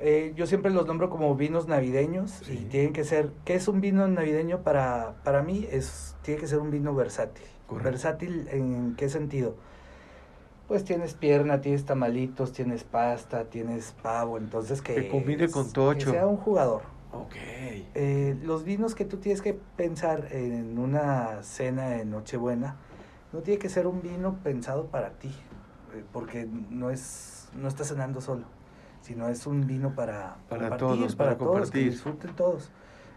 eh, yo siempre los nombro como vinos navideños Sí. y tienen que ser, ¿qué es un vino navideño para, para mí? Es, tiene que ser un vino versátil. Correcto. ¿Versátil en qué sentido? Pues tienes pierna, tienes tamalitos, tienes pasta, tienes pavo, entonces que... Que combine con tocho. Que sea un jugador. Ok. Eh, los vinos que tú tienes que pensar en una cena de Nochebuena, no tiene que ser un vino pensado para ti, eh, porque no es no estás cenando solo, sino es un vino para, Para compartir, todos, para todos, que disfruten todos.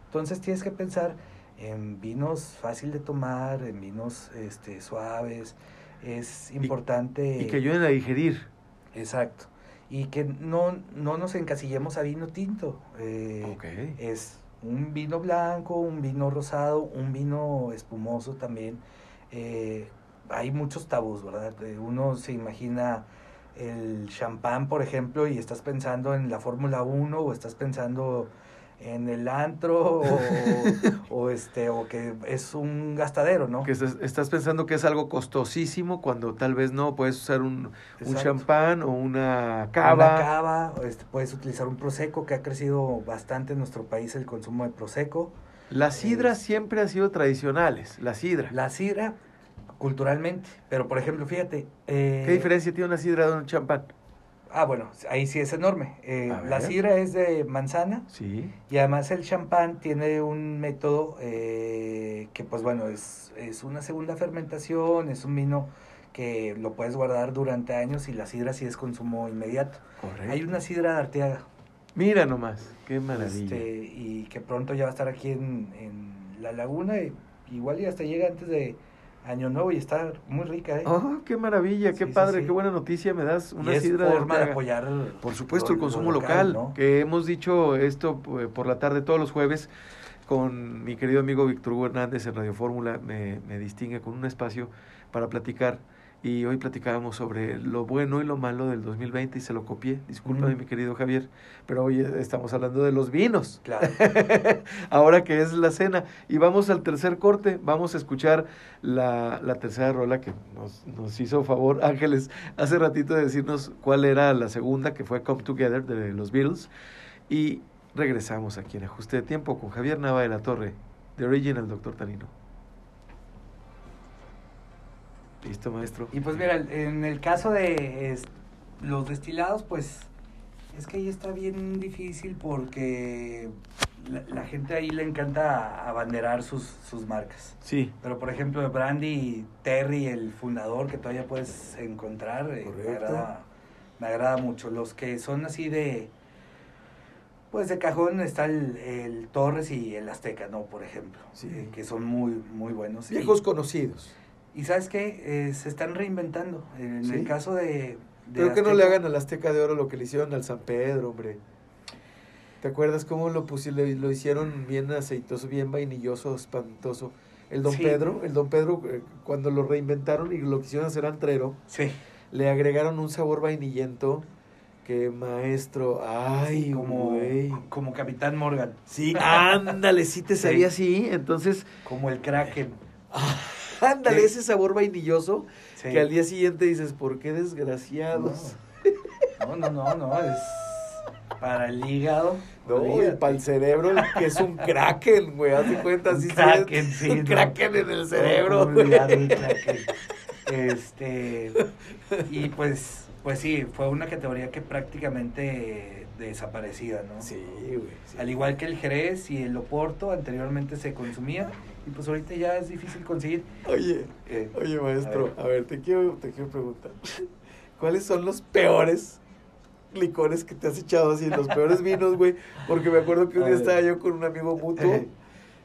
Entonces tienes que pensar en vinos fácil de tomar, en vinos este, suaves. Es importante. Y que ayuden a digerir. Exacto. Y que no, no nos encasillemos a vino tinto. Eh. Es un vino blanco, un vino rosado, un vino espumoso también. Eh, hay muchos tabús, ¿verdad? Uno se imagina el champán, por ejemplo, y estás pensando en la Fórmula 1 o estás pensando en el antro o, o este o que es un gastadero, ¿no? Que estás, estás pensando que es algo costosísimo cuando tal vez no. Puedes usar un, un champán o una cava. Una cava, este, puedes utilizar un prosecco que ha crecido bastante en nuestro país el consumo de prosecco. Las sidras siempre han sido tradicionales. La sidra. La sidra, culturalmente, pero por ejemplo, fíjate. eh, ¿Qué diferencia tiene una sidra de un champán? Ah, bueno, ahí sí es enorme. Eh, la sidra es de manzana Sí. y además el champán tiene un método eh, que, pues bueno, es, es una segunda fermentación, es un vino que lo puedes guardar durante años y la sidra sí es consumo inmediato. Correcto. Hay una sidra de Arteaga. Mira nomás. Qué maravilla. Este, y que pronto ya va a estar aquí en, en la laguna. y igual y hasta llega antes de Año Nuevo y está muy rica, ¿eh? Oh, qué maravilla, qué Sí, padre, sí. qué buena noticia me das. y Una es sidra forma de apoyar. Por supuesto, el consumo local, ¿no? que hemos dicho esto eh, por la tarde todos los jueves con mi querido amigo Víctor Hugo Hernández en Radio Fórmula, me, me distingue con un espacio para platicar. Y hoy platicábamos sobre lo bueno y lo malo del 2020 y se lo copié. Discúlpame, mi querido Javier, pero hoy estamos hablando de los vinos. Claro. Ahora que es la cena. Y vamos al tercer corte. Vamos a escuchar la, la tercera rola que nos, nos hizo favor Ángeles hace ratito de decirnos cuál era la segunda, que fue Come Together de los Beatles. Y regresamos aquí en Ajuste de Tiempo con Javier Nava de la Torre, de Original Doctor Tanino. Listo, maestro. Y pues mira, en el caso de es- los destilados, pues es que ahí está bien difícil porque la, la gente ahí le encanta abanderar sus, sus marcas. Sí, Pero por ejemplo, Brandy Terry, el fundador, que todavía puedes encontrar, eh, me, agrada, me agrada mucho. Los que son así de, pues de cajón está el, el Torres y el Azteca, ¿no? Por ejemplo, Sí. eh, que son muy, muy buenos. Y- viejos conocidos. Y sabes qué, Eh, se están reinventando. En Sí. el caso de... de Pero que no le hagan al Azteca de Oro lo que le hicieron al San Pedro, hombre. ¿Te acuerdas cómo lo pusieron, lo hicieron bien aceitoso, bien vainilloso, espantoso? El Don Sí. Pedro, el Don Pedro, eh, cuando lo reinventaron y lo quisieron hacer antrero, Sí, le agregaron un sabor vainillento que maestro, ay, como, güey. como Capitán Morgan, Sí, ándale, sí te sabía así, entonces, como el Kraken. Ándale, ese sabor vainilloso que al día siguiente dices, ¿por qué desgraciados? No, no, no, no, es para el hígado. No, y para el cerebro, que es un kraken, güey. Haz de cuenta, así sí kraken, es sí, Un no. kraken en el No, cerebro, ¿cómo güey. olvidar el Kraken? Este, y pues, pues sí, fue una categoría que prácticamente desaparecida, ¿no? Sí, güey. sí. Al igual que el Jerez y el Oporto, anteriormente se consumía y pues ahorita ya es difícil conseguir. Oye, Eh, oye, maestro, a a ver, te, quiero, te quiero preguntar. ¿Cuáles son los peores licores que te has echado así? Los peores vinos, güey. Porque me acuerdo que un día estaba yo con un amigo mutuo. Eh.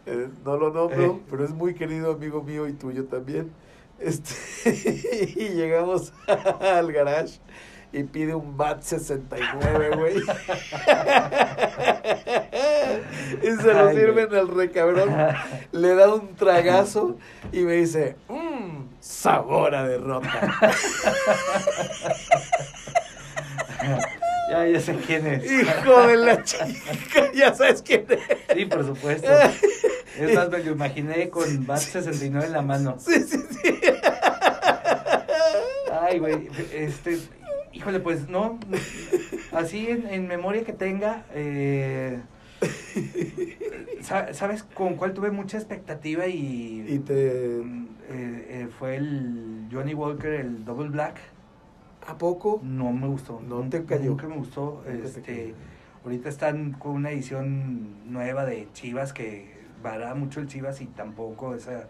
eh, no lo nombro, pero es muy querido amigo mío y tuyo también. Este, y llegamos al garage y pide un BAT 69, güey. y se lo sirven al recabrón. Le da un tragazo y me dice, mmm, sabor a derrota. ya, ya sé quién es. Hijo de la chica, ya sabes quién es. Sí, por supuesto. Estas me lo imaginé con BAT 69 en la mano. Sí, sí, sí. Ay, güey, este, híjole, pues no, así en, en memoria que tenga, eh, sa- ¿sabes con cuál tuve mucha expectativa y, Y te... eh, eh, fue el Johnny Walker, el Double Black? ¿A poco? No me gustó. No te cayó. Nunca me gustó. Nunca Este. Ahorita están con una edición nueva de Chivas que va mucho el Chivas y tampoco esa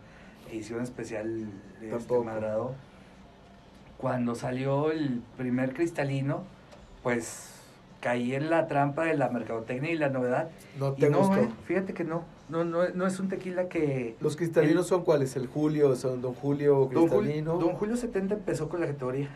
edición especial este, Tampoco. me agradó. Cuando salió el primer cristalino, pues caí en la trampa de la mercadotecnia y la novedad. No Y te no, gustó. eh, fíjate que no. No, no, no es un tequila que... Los cristalinos El- son cuáles? El Julio, son Don Julio Don, Jul- cristalino. Don Julio 70 empezó con la categoría.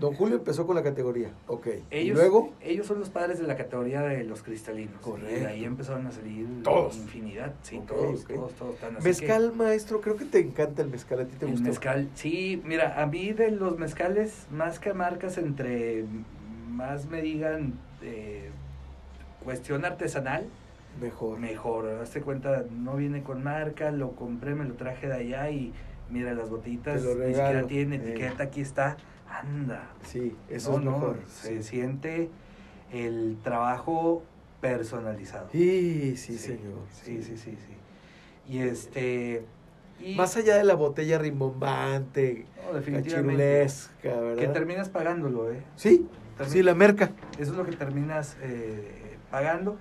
Don Julio empezó con la categoría. Ok. Ellos, y luego, ellos son los padres de la categoría de los cristalinos. Y Correcto. de ahí empezaron a salir Todos. infinidad. Sí, Ok, todos, todos, todos. así mezcal, maestro, creo que te encanta el mezcal. ¿A ti te que el gusta? mezcal, sí, mira, a mí de los mezcales, más que marcas, entre más me digan eh, cuestión artesanal, Mejor. mejor. Hazte cuenta, no viene con marca, lo compré, me lo traje de allá y mira, las botellitas ni siquiera tienen eh. etaqueta, aquí está. Anda. Sí, eso No, es no, mejor. Se sí. siente el trabajo personalizado. Sí, sí, señor. Sí, sí, sí, sí. Y este. y- Más allá de la botella rimbombante, no, cachirulesca, ¿verdad? Que terminas pagándolo, ¿eh? Sí, sí, la merca. Eso es lo que terminas eh, pagando.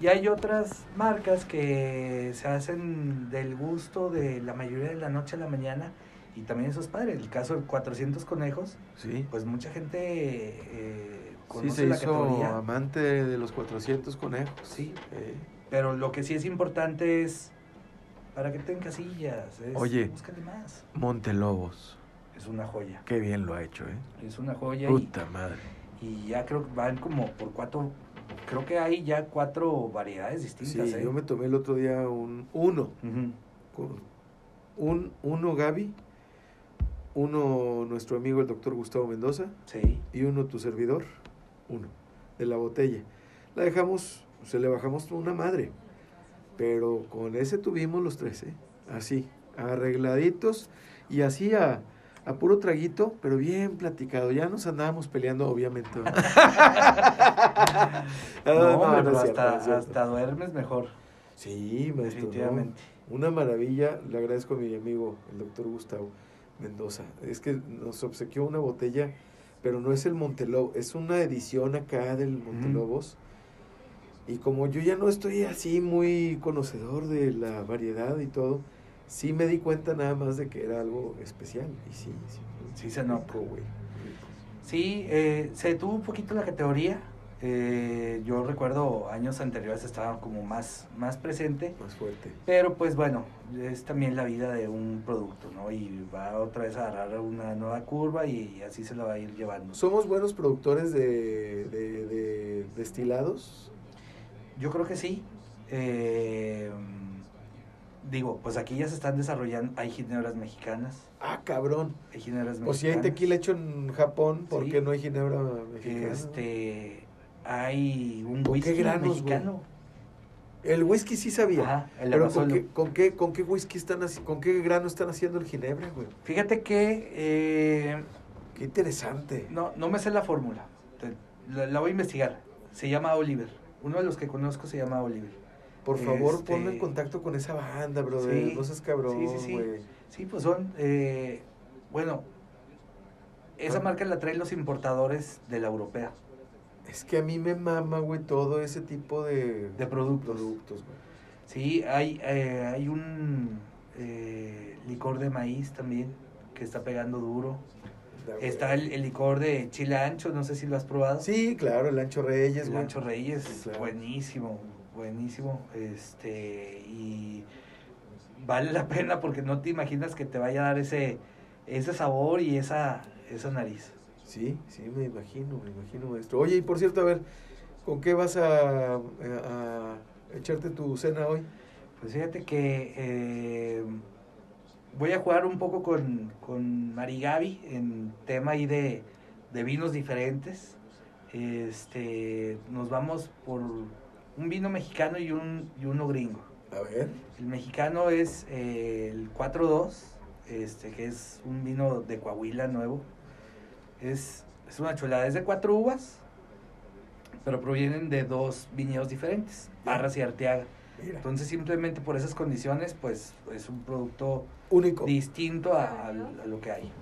Y hay otras marcas que se hacen del gusto de la mayoría de la noche a la mañana. Y también eso es padre. El caso de 400 conejos, Sí. pues mucha gente eh, Sí, conoce se la hizo categoría. amante de los 400 conejos. Sí, Eh, Pero lo que sí es importante es para que tengan casillas. Es, Oye. Búscale más. Montelobos. Es una joya. Qué bien lo ha hecho, ¿eh? Es una joya. Y, Puta madre. y ya creo que van como por cuatro. Creo que hay ya cuatro variedades Sí, distintas. ¿eh? yo me tomé el otro día un uno. Con un, uno Gaby, uno nuestro amigo el doctor Gustavo Mendoza Sí. y uno tu servidor, uno, de la botella. La dejamos, se le bajamos una madre, pero con ese tuvimos los tres, ¿eh? así, arregladitos y así a, a puro traguito, pero bien platicado. Ya nos andábamos peleando, obviamente. ¿no? No, no, hombre, no pero hasta, duermes mejor. Sí, maestro. Definitivamente. Una maravilla. Le agradezco a mi amigo, el doctor Gustavo Mendoza. Es que nos obsequió una botella, pero no es el Montelobo, es una edición acá del Montelobos. Y como yo ya no estoy así muy conocedor de la variedad y todo, sí me di cuenta nada más de que era algo especial. Y sí, sí. Sí se güey. Sí, eh, se detuvo un poquito la categoría. Eh, yo recuerdo años anteriores estaba como más, más presente. Más fuerte. Pero pues bueno, es también la vida de un producto, ¿no? Y va otra vez a agarrar una nueva curva y así se la va a ir llevando. ¿Somos buenos productores de, de- de destilados? Yo creo que sí. Eh, digo, pues aquí ya se están desarrollando, hay ginebras mexicanas. Ah, cabrón. Hay ginebras O si hay mexicanas. tequila hecho en Japón, ¿por Sí. qué no hay ginebra mexicana? Este, hay un ¿Con qué whisky granos, mexicano. El whisky sí sabía. Ajá, el pero ¿con qué, con, qué, ¿con qué whisky están con qué grano están haciendo el ginebra, güey? Fíjate que eh, Qué interesante. no, no me sé la fórmula. La, la voy a investigar. Se llama Oliver. Uno de los que conozco se llama Oliver. Por favor, este- ponme en contacto con esa banda, brother. Sí, no seas cabrón, sí, sí, sí. güey. Sí, pues son, eh, bueno, esa Ah. marca la traen los importadores de la europea, Es que a mí me mama, güey, todo ese tipo de, de productos. productos, güey. Sí, hay, eh, hay un eh, licor de maíz también que está pegando duro. Está el, el licor de chile ancho, no sé si lo has probado. Sí, claro, el Ancho Reyes, el güey. ancho Reyes, Sí, claro. buenísimo, buenísimo. Este, y vale la pena porque no te imaginas que te vaya a dar ese, ese sabor y esa, esa nariz. Sí, sí, me imagino, me imagino, maestro. Oye, y por cierto, a ver, ¿con qué vas a, a- a echarte tu cena hoy? Pues fíjate que eh, voy a jugar un poco con, con Marigaby en tema ahí de, de vinos diferentes. Este, nos vamos por un vino mexicano y, un, y uno gringo. A ver. El mexicano es eh, el 4-2, este, que es un vino de Coahuila nuevo. Es, es una chulada, es de cuatro uvas, pero provienen de dos viñedos diferentes, Barras y Arteaga. Mira, Entonces simplemente por esas condiciones, pues es un producto único. distinto a, a lo que hay.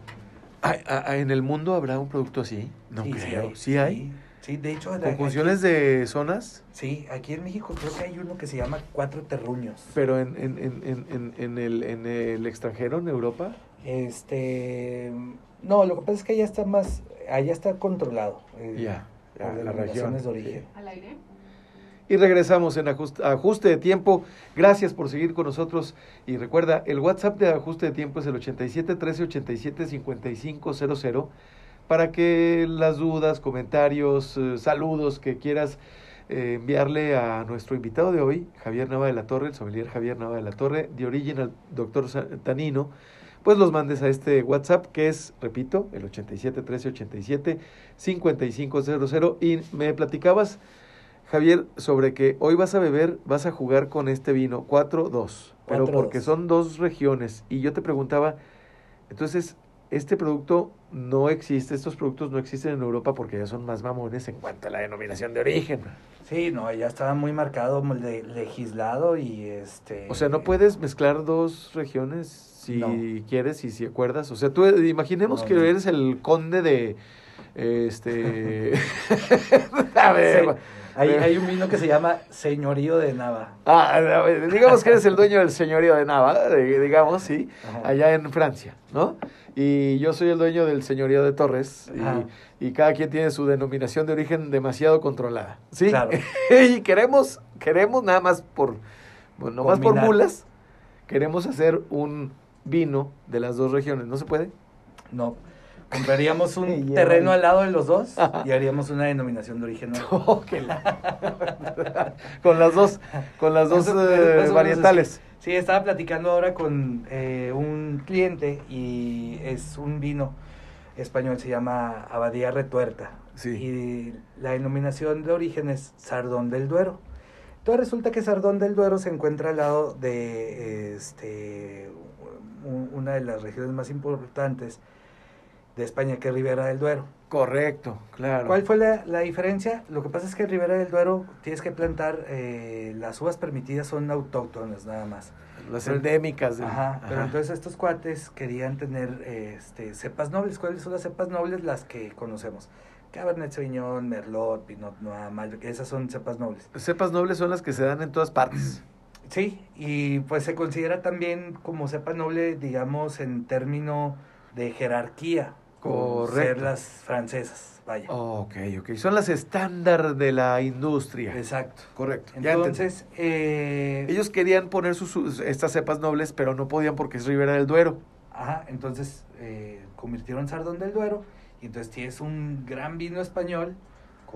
Ay, a- a- ¿En el mundo habrá un producto así? No Sí, creo. ¿Sí hay? Sí, de hecho... ¿Con aquí- funciones de zonas? Sí, aquí en México creo que hay uno que se llama Cuatro Terruños. Pero en, en, en, en, en, en el, en el extranjero, en Europa. Este... No, lo que pasa es que allá está más... Allá está controlado. eh, Ya, ya, por la región. de origen. al aire. Y regresamos en ajuste, ajuste de tiempo. Gracias por seguir con nosotros. Y recuerda, el WhatsApp de ajuste de tiempo es el 87 13 87 55 00 para que las dudas, comentarios, eh, saludos que quieras eh, enviarle a nuestro invitado de hoy, Javier Nava de la Torre, el sommelier Javier Nava de la Torre, de Original Doctor Sa- Tanino, pues los mandes a este WhatsApp que es, repito, el 87 13 87 55 00 y me platicabas Javier, sobre que hoy vas a beber, vas a jugar con este vino 4-2, pero 4-2. porque son dos regiones. Y yo te preguntaba, entonces, este producto no existe, estos productos no existen en Europa porque ya son más mamones en cuanto a la denominación de origen. Sí, no, ya estaba muy marcado, legislado y este... O sea, no puedes mezclar dos regiones si No. quieres y si acuerdas. O sea, tú eh, imaginemos No, que no. eres el conde de... Este... a ver, Sí, hay, hay un vino que se llama Señorío de Nava. Ah, digamos que eres el dueño del señorío de Nava, digamos, sí, Ajá. allá en Francia, ¿no? Y yo soy el dueño del señorío de Torres y, y cada quien tiene su denominación de origen demasiado controlada, ¿sí? Claro. y queremos, queremos nada más por, bueno, más por mulas, queremos hacer un vino de las dos regiones, ¿no se puede? No, compraríamos un terreno al lado de los dos y haríamos una denominación de origen. Oh, con las dos, con las dos Más o- eh, varietales. Sí, estaba platicando ahora con eh, un cliente y es un vino español, se llama Abadía Retuerta. Sí. Y la denominación de origen es Sardón del Duero. Entonces resulta que Sardón del Duero se encuentra al lado de este, una de las regiones más importantes de España, que es Ribera del Duero. Correcto, claro. ¿Cuál fue la, la diferencia? Lo que pasa es que en Ribera del Duero tienes que plantar, eh, las uvas permitidas son autóctonas nada más. Las endémicas. del- Ajá, pero entonces estos cuates querían tener este, cepas nobles. ¿Cuáles son las cepas nobles? Las que conocemos. Cabernet Sauvignon, Merlot, Pinot Noir, Malbec, esas son cepas nobles. Cepas nobles son las que se dan en todas partes. Sí, y pues se considera también como cepa noble, digamos, en término de jerarquía. por Ser Correcto. las francesas, vaya. ok, ok. Son las estándar de la industria. Exacto. Correcto. Entonces, eh, Ellos querían poner sus, sus- estas cepas nobles, pero no podían porque es Ribera del Duero. Ajá, entonces eh, convirtieron Sardón del Duero y entonces tienes un gran vino español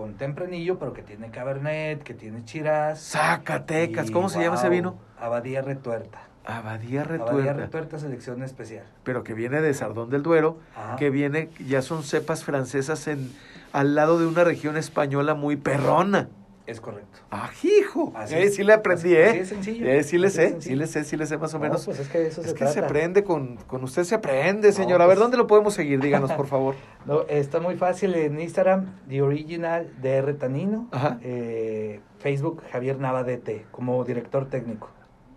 con tempranillo, pero que tiene Cabernet, que tiene Shiraz. Zacatecas. y, ¿Cómo se llama ese vino? Abadía Retuerta. Abadía Retuerta. Abadía Retuerta selección especial. Pero que viene de Sardón del Duero, Ajá. que viene, ya son cepas francesas en al lado de una región española muy perrona. Es correcto. ¡Ah, hijo! Así Eh, sí le aprendí, ¿eh? así es sencillo. Eh, sí le sé, sí le sé, sí le sé más o No, menos. pues es que eso es se que trata. se aprende con, con usted, se aprende, señor. No, a ver, pues- ¿dónde lo podemos seguir? Díganos, por favor. No, está muy fácil en Instagram, The Original DR Tanino. Ajá. Eh, Facebook, Javier Nava DT, como director técnico.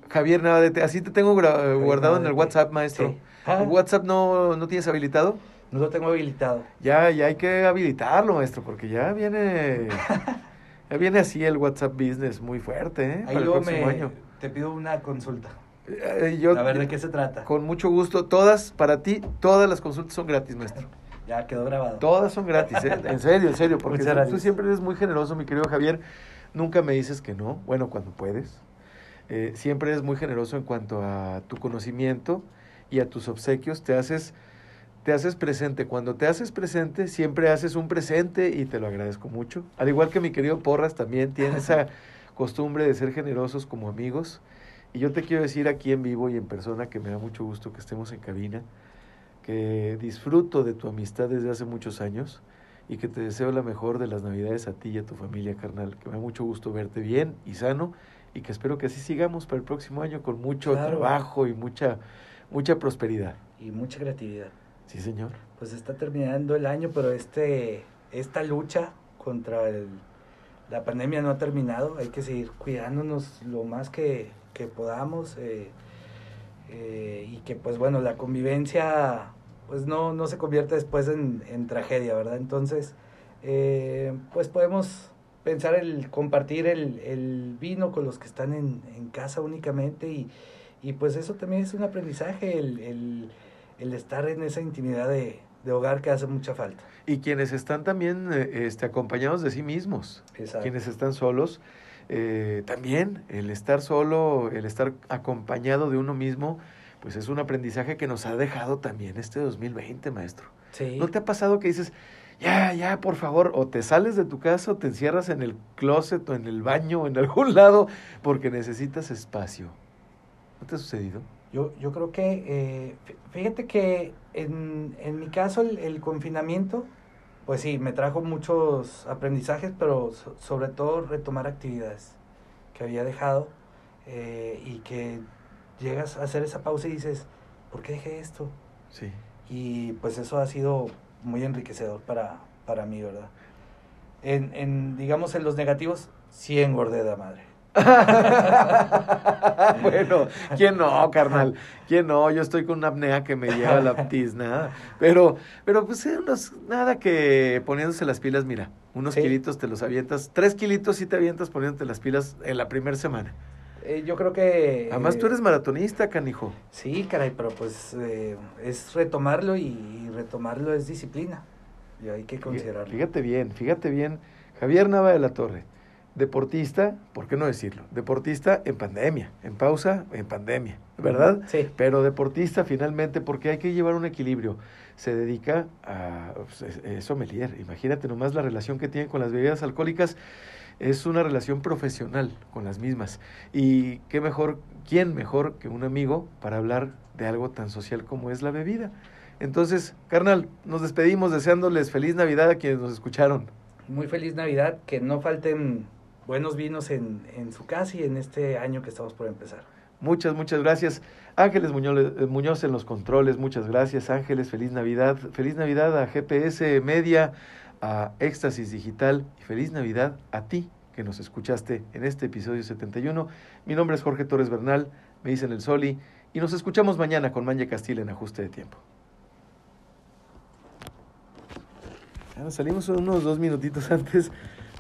Javier Navadete, así te tengo guardado en el Navadete. WhatsApp, maestro. Sí. Ah. ¿WhatsApp no, no tienes habilitado? No lo tengo habilitado. Ya, ya hay que habilitarlo, maestro, porque ya viene... ya viene así el WhatsApp Business muy fuerte, ¿eh? Ahí Para el luego próximo me, año. te pido una consulta. Eh, yo, A ver de qué se trata. Con mucho gusto. Todas, para ti, todas las consultas son gratis, maestro. Ya quedó grabado. Todas son gratis, ¿eh? En serio, en serio, porque tú siempre eres muy generoso, mi querido Javier. Nunca me dices que no, bueno, cuando puedes. Eh, siempre eres muy generoso en cuanto a tu conocimiento y a tus obsequios. Te haces, te haces presente. Cuando te haces presente, siempre haces un presente y te lo agradezco mucho. Al igual que mi querido Porras también tiene esa costumbre de ser generosos como amigos. Y yo te quiero decir aquí en vivo y en persona que me da mucho gusto que estemos en cabina, que disfruto de tu amistad desde hace muchos años y que te deseo la mejor de las navidades a ti y a tu familia, carnal. Que me da mucho gusto verte bien y sano y que espero que así sigamos para el próximo año con mucho Claro. trabajo y mucha, mucha prosperidad. Y mucha creatividad. Sí, señor. Pues está terminando el año, pero este esta lucha contra el- la pandemia no ha terminado. Hay que seguir cuidándonos lo más que, que podamos. eh, eh, y que pues bueno, la convivencia pues no, no se convierta después en, en tragedia, ¿verdad? Entonces, eh, pues podemos pensar el compartir el, el, vino con los que están en, en casa únicamente y, y, pues eso también es un aprendizaje, el, el, el estar en esa intimidad de, de, hogar que hace mucha falta. Y quienes están también eh, este, acompañados de sí mismos, Exacto. quienes están solos, eh, también el estar solo, el estar acompañado de uno mismo, pues es un aprendizaje que nos ha dejado también este 2020, maestro. Sí. ¿No te ha pasado que dices, ya, ya, por favor, o te sales de tu casa o te encierras en el closet o en el baño o en algún lado porque necesitas espacio? ¿No te ha sucedido? Yo, yo creo que, eh, fíjate que en, en mi caso el, el, confinamiento, pues sí, me trajo muchos aprendizajes, pero so, sobre todo retomar actividades que había dejado eh, y que llegas a hacer esa pausa y dices, ¿por qué dejé esto? Sí. Y pues eso ha sido muy enriquecedor para, para mí, ¿verdad? En, en, digamos, en los negativos, sí engordé de madre. bueno, ¿quién no, carnal? ¿Quién no? Yo estoy con una apnea que me lleva a la tizna. Pero, pero pues unos, nada que poniéndose las pilas, mira, unos ¿Sí? kilitos te los avientas, tres kilitos sí te avientas poniéndote las pilas en la primera semana. Eh, yo creo que... Además, tú eres maratonista, canijo. Sí, caray, pero pues eh, es retomarlo y retomarlo es disciplina. Y hay que considerarlo. Fíjate bien, fíjate bien. Javier Nava de la Torre, deportista, ¿por qué no decirlo? Deportista en pandemia, en pausa, en pandemia, ¿verdad? Sí. Pero deportista finalmente, porque hay que llevar un equilibrio. Se dedica a pues, es sommelier. Imagínate nomás la relación que tiene con las bebidas alcohólicas es una relación profesional con las mismas. Y qué mejor, quién mejor que un amigo para hablar de algo tan social como es la bebida. Entonces, carnal, nos despedimos deseándoles feliz Navidad a quienes nos escucharon. Muy feliz Navidad, que no falten buenos vinos en, en su casa y en este año que estamos por empezar. Muchas, muchas gracias. Ángeles Muñoz, Muñoz en los controles, muchas gracias. Ángeles, feliz Navidad. Feliz Navidad a GPS Media a Éxtasis Digital y feliz Navidad a ti que nos escuchaste en este episodio 71. Mi nombre es Jorge Torres Bernal, me dicen el Soli y nos escuchamos mañana con Manja Castilla en ajuste de tiempo. Salimos unos dos minutitos antes,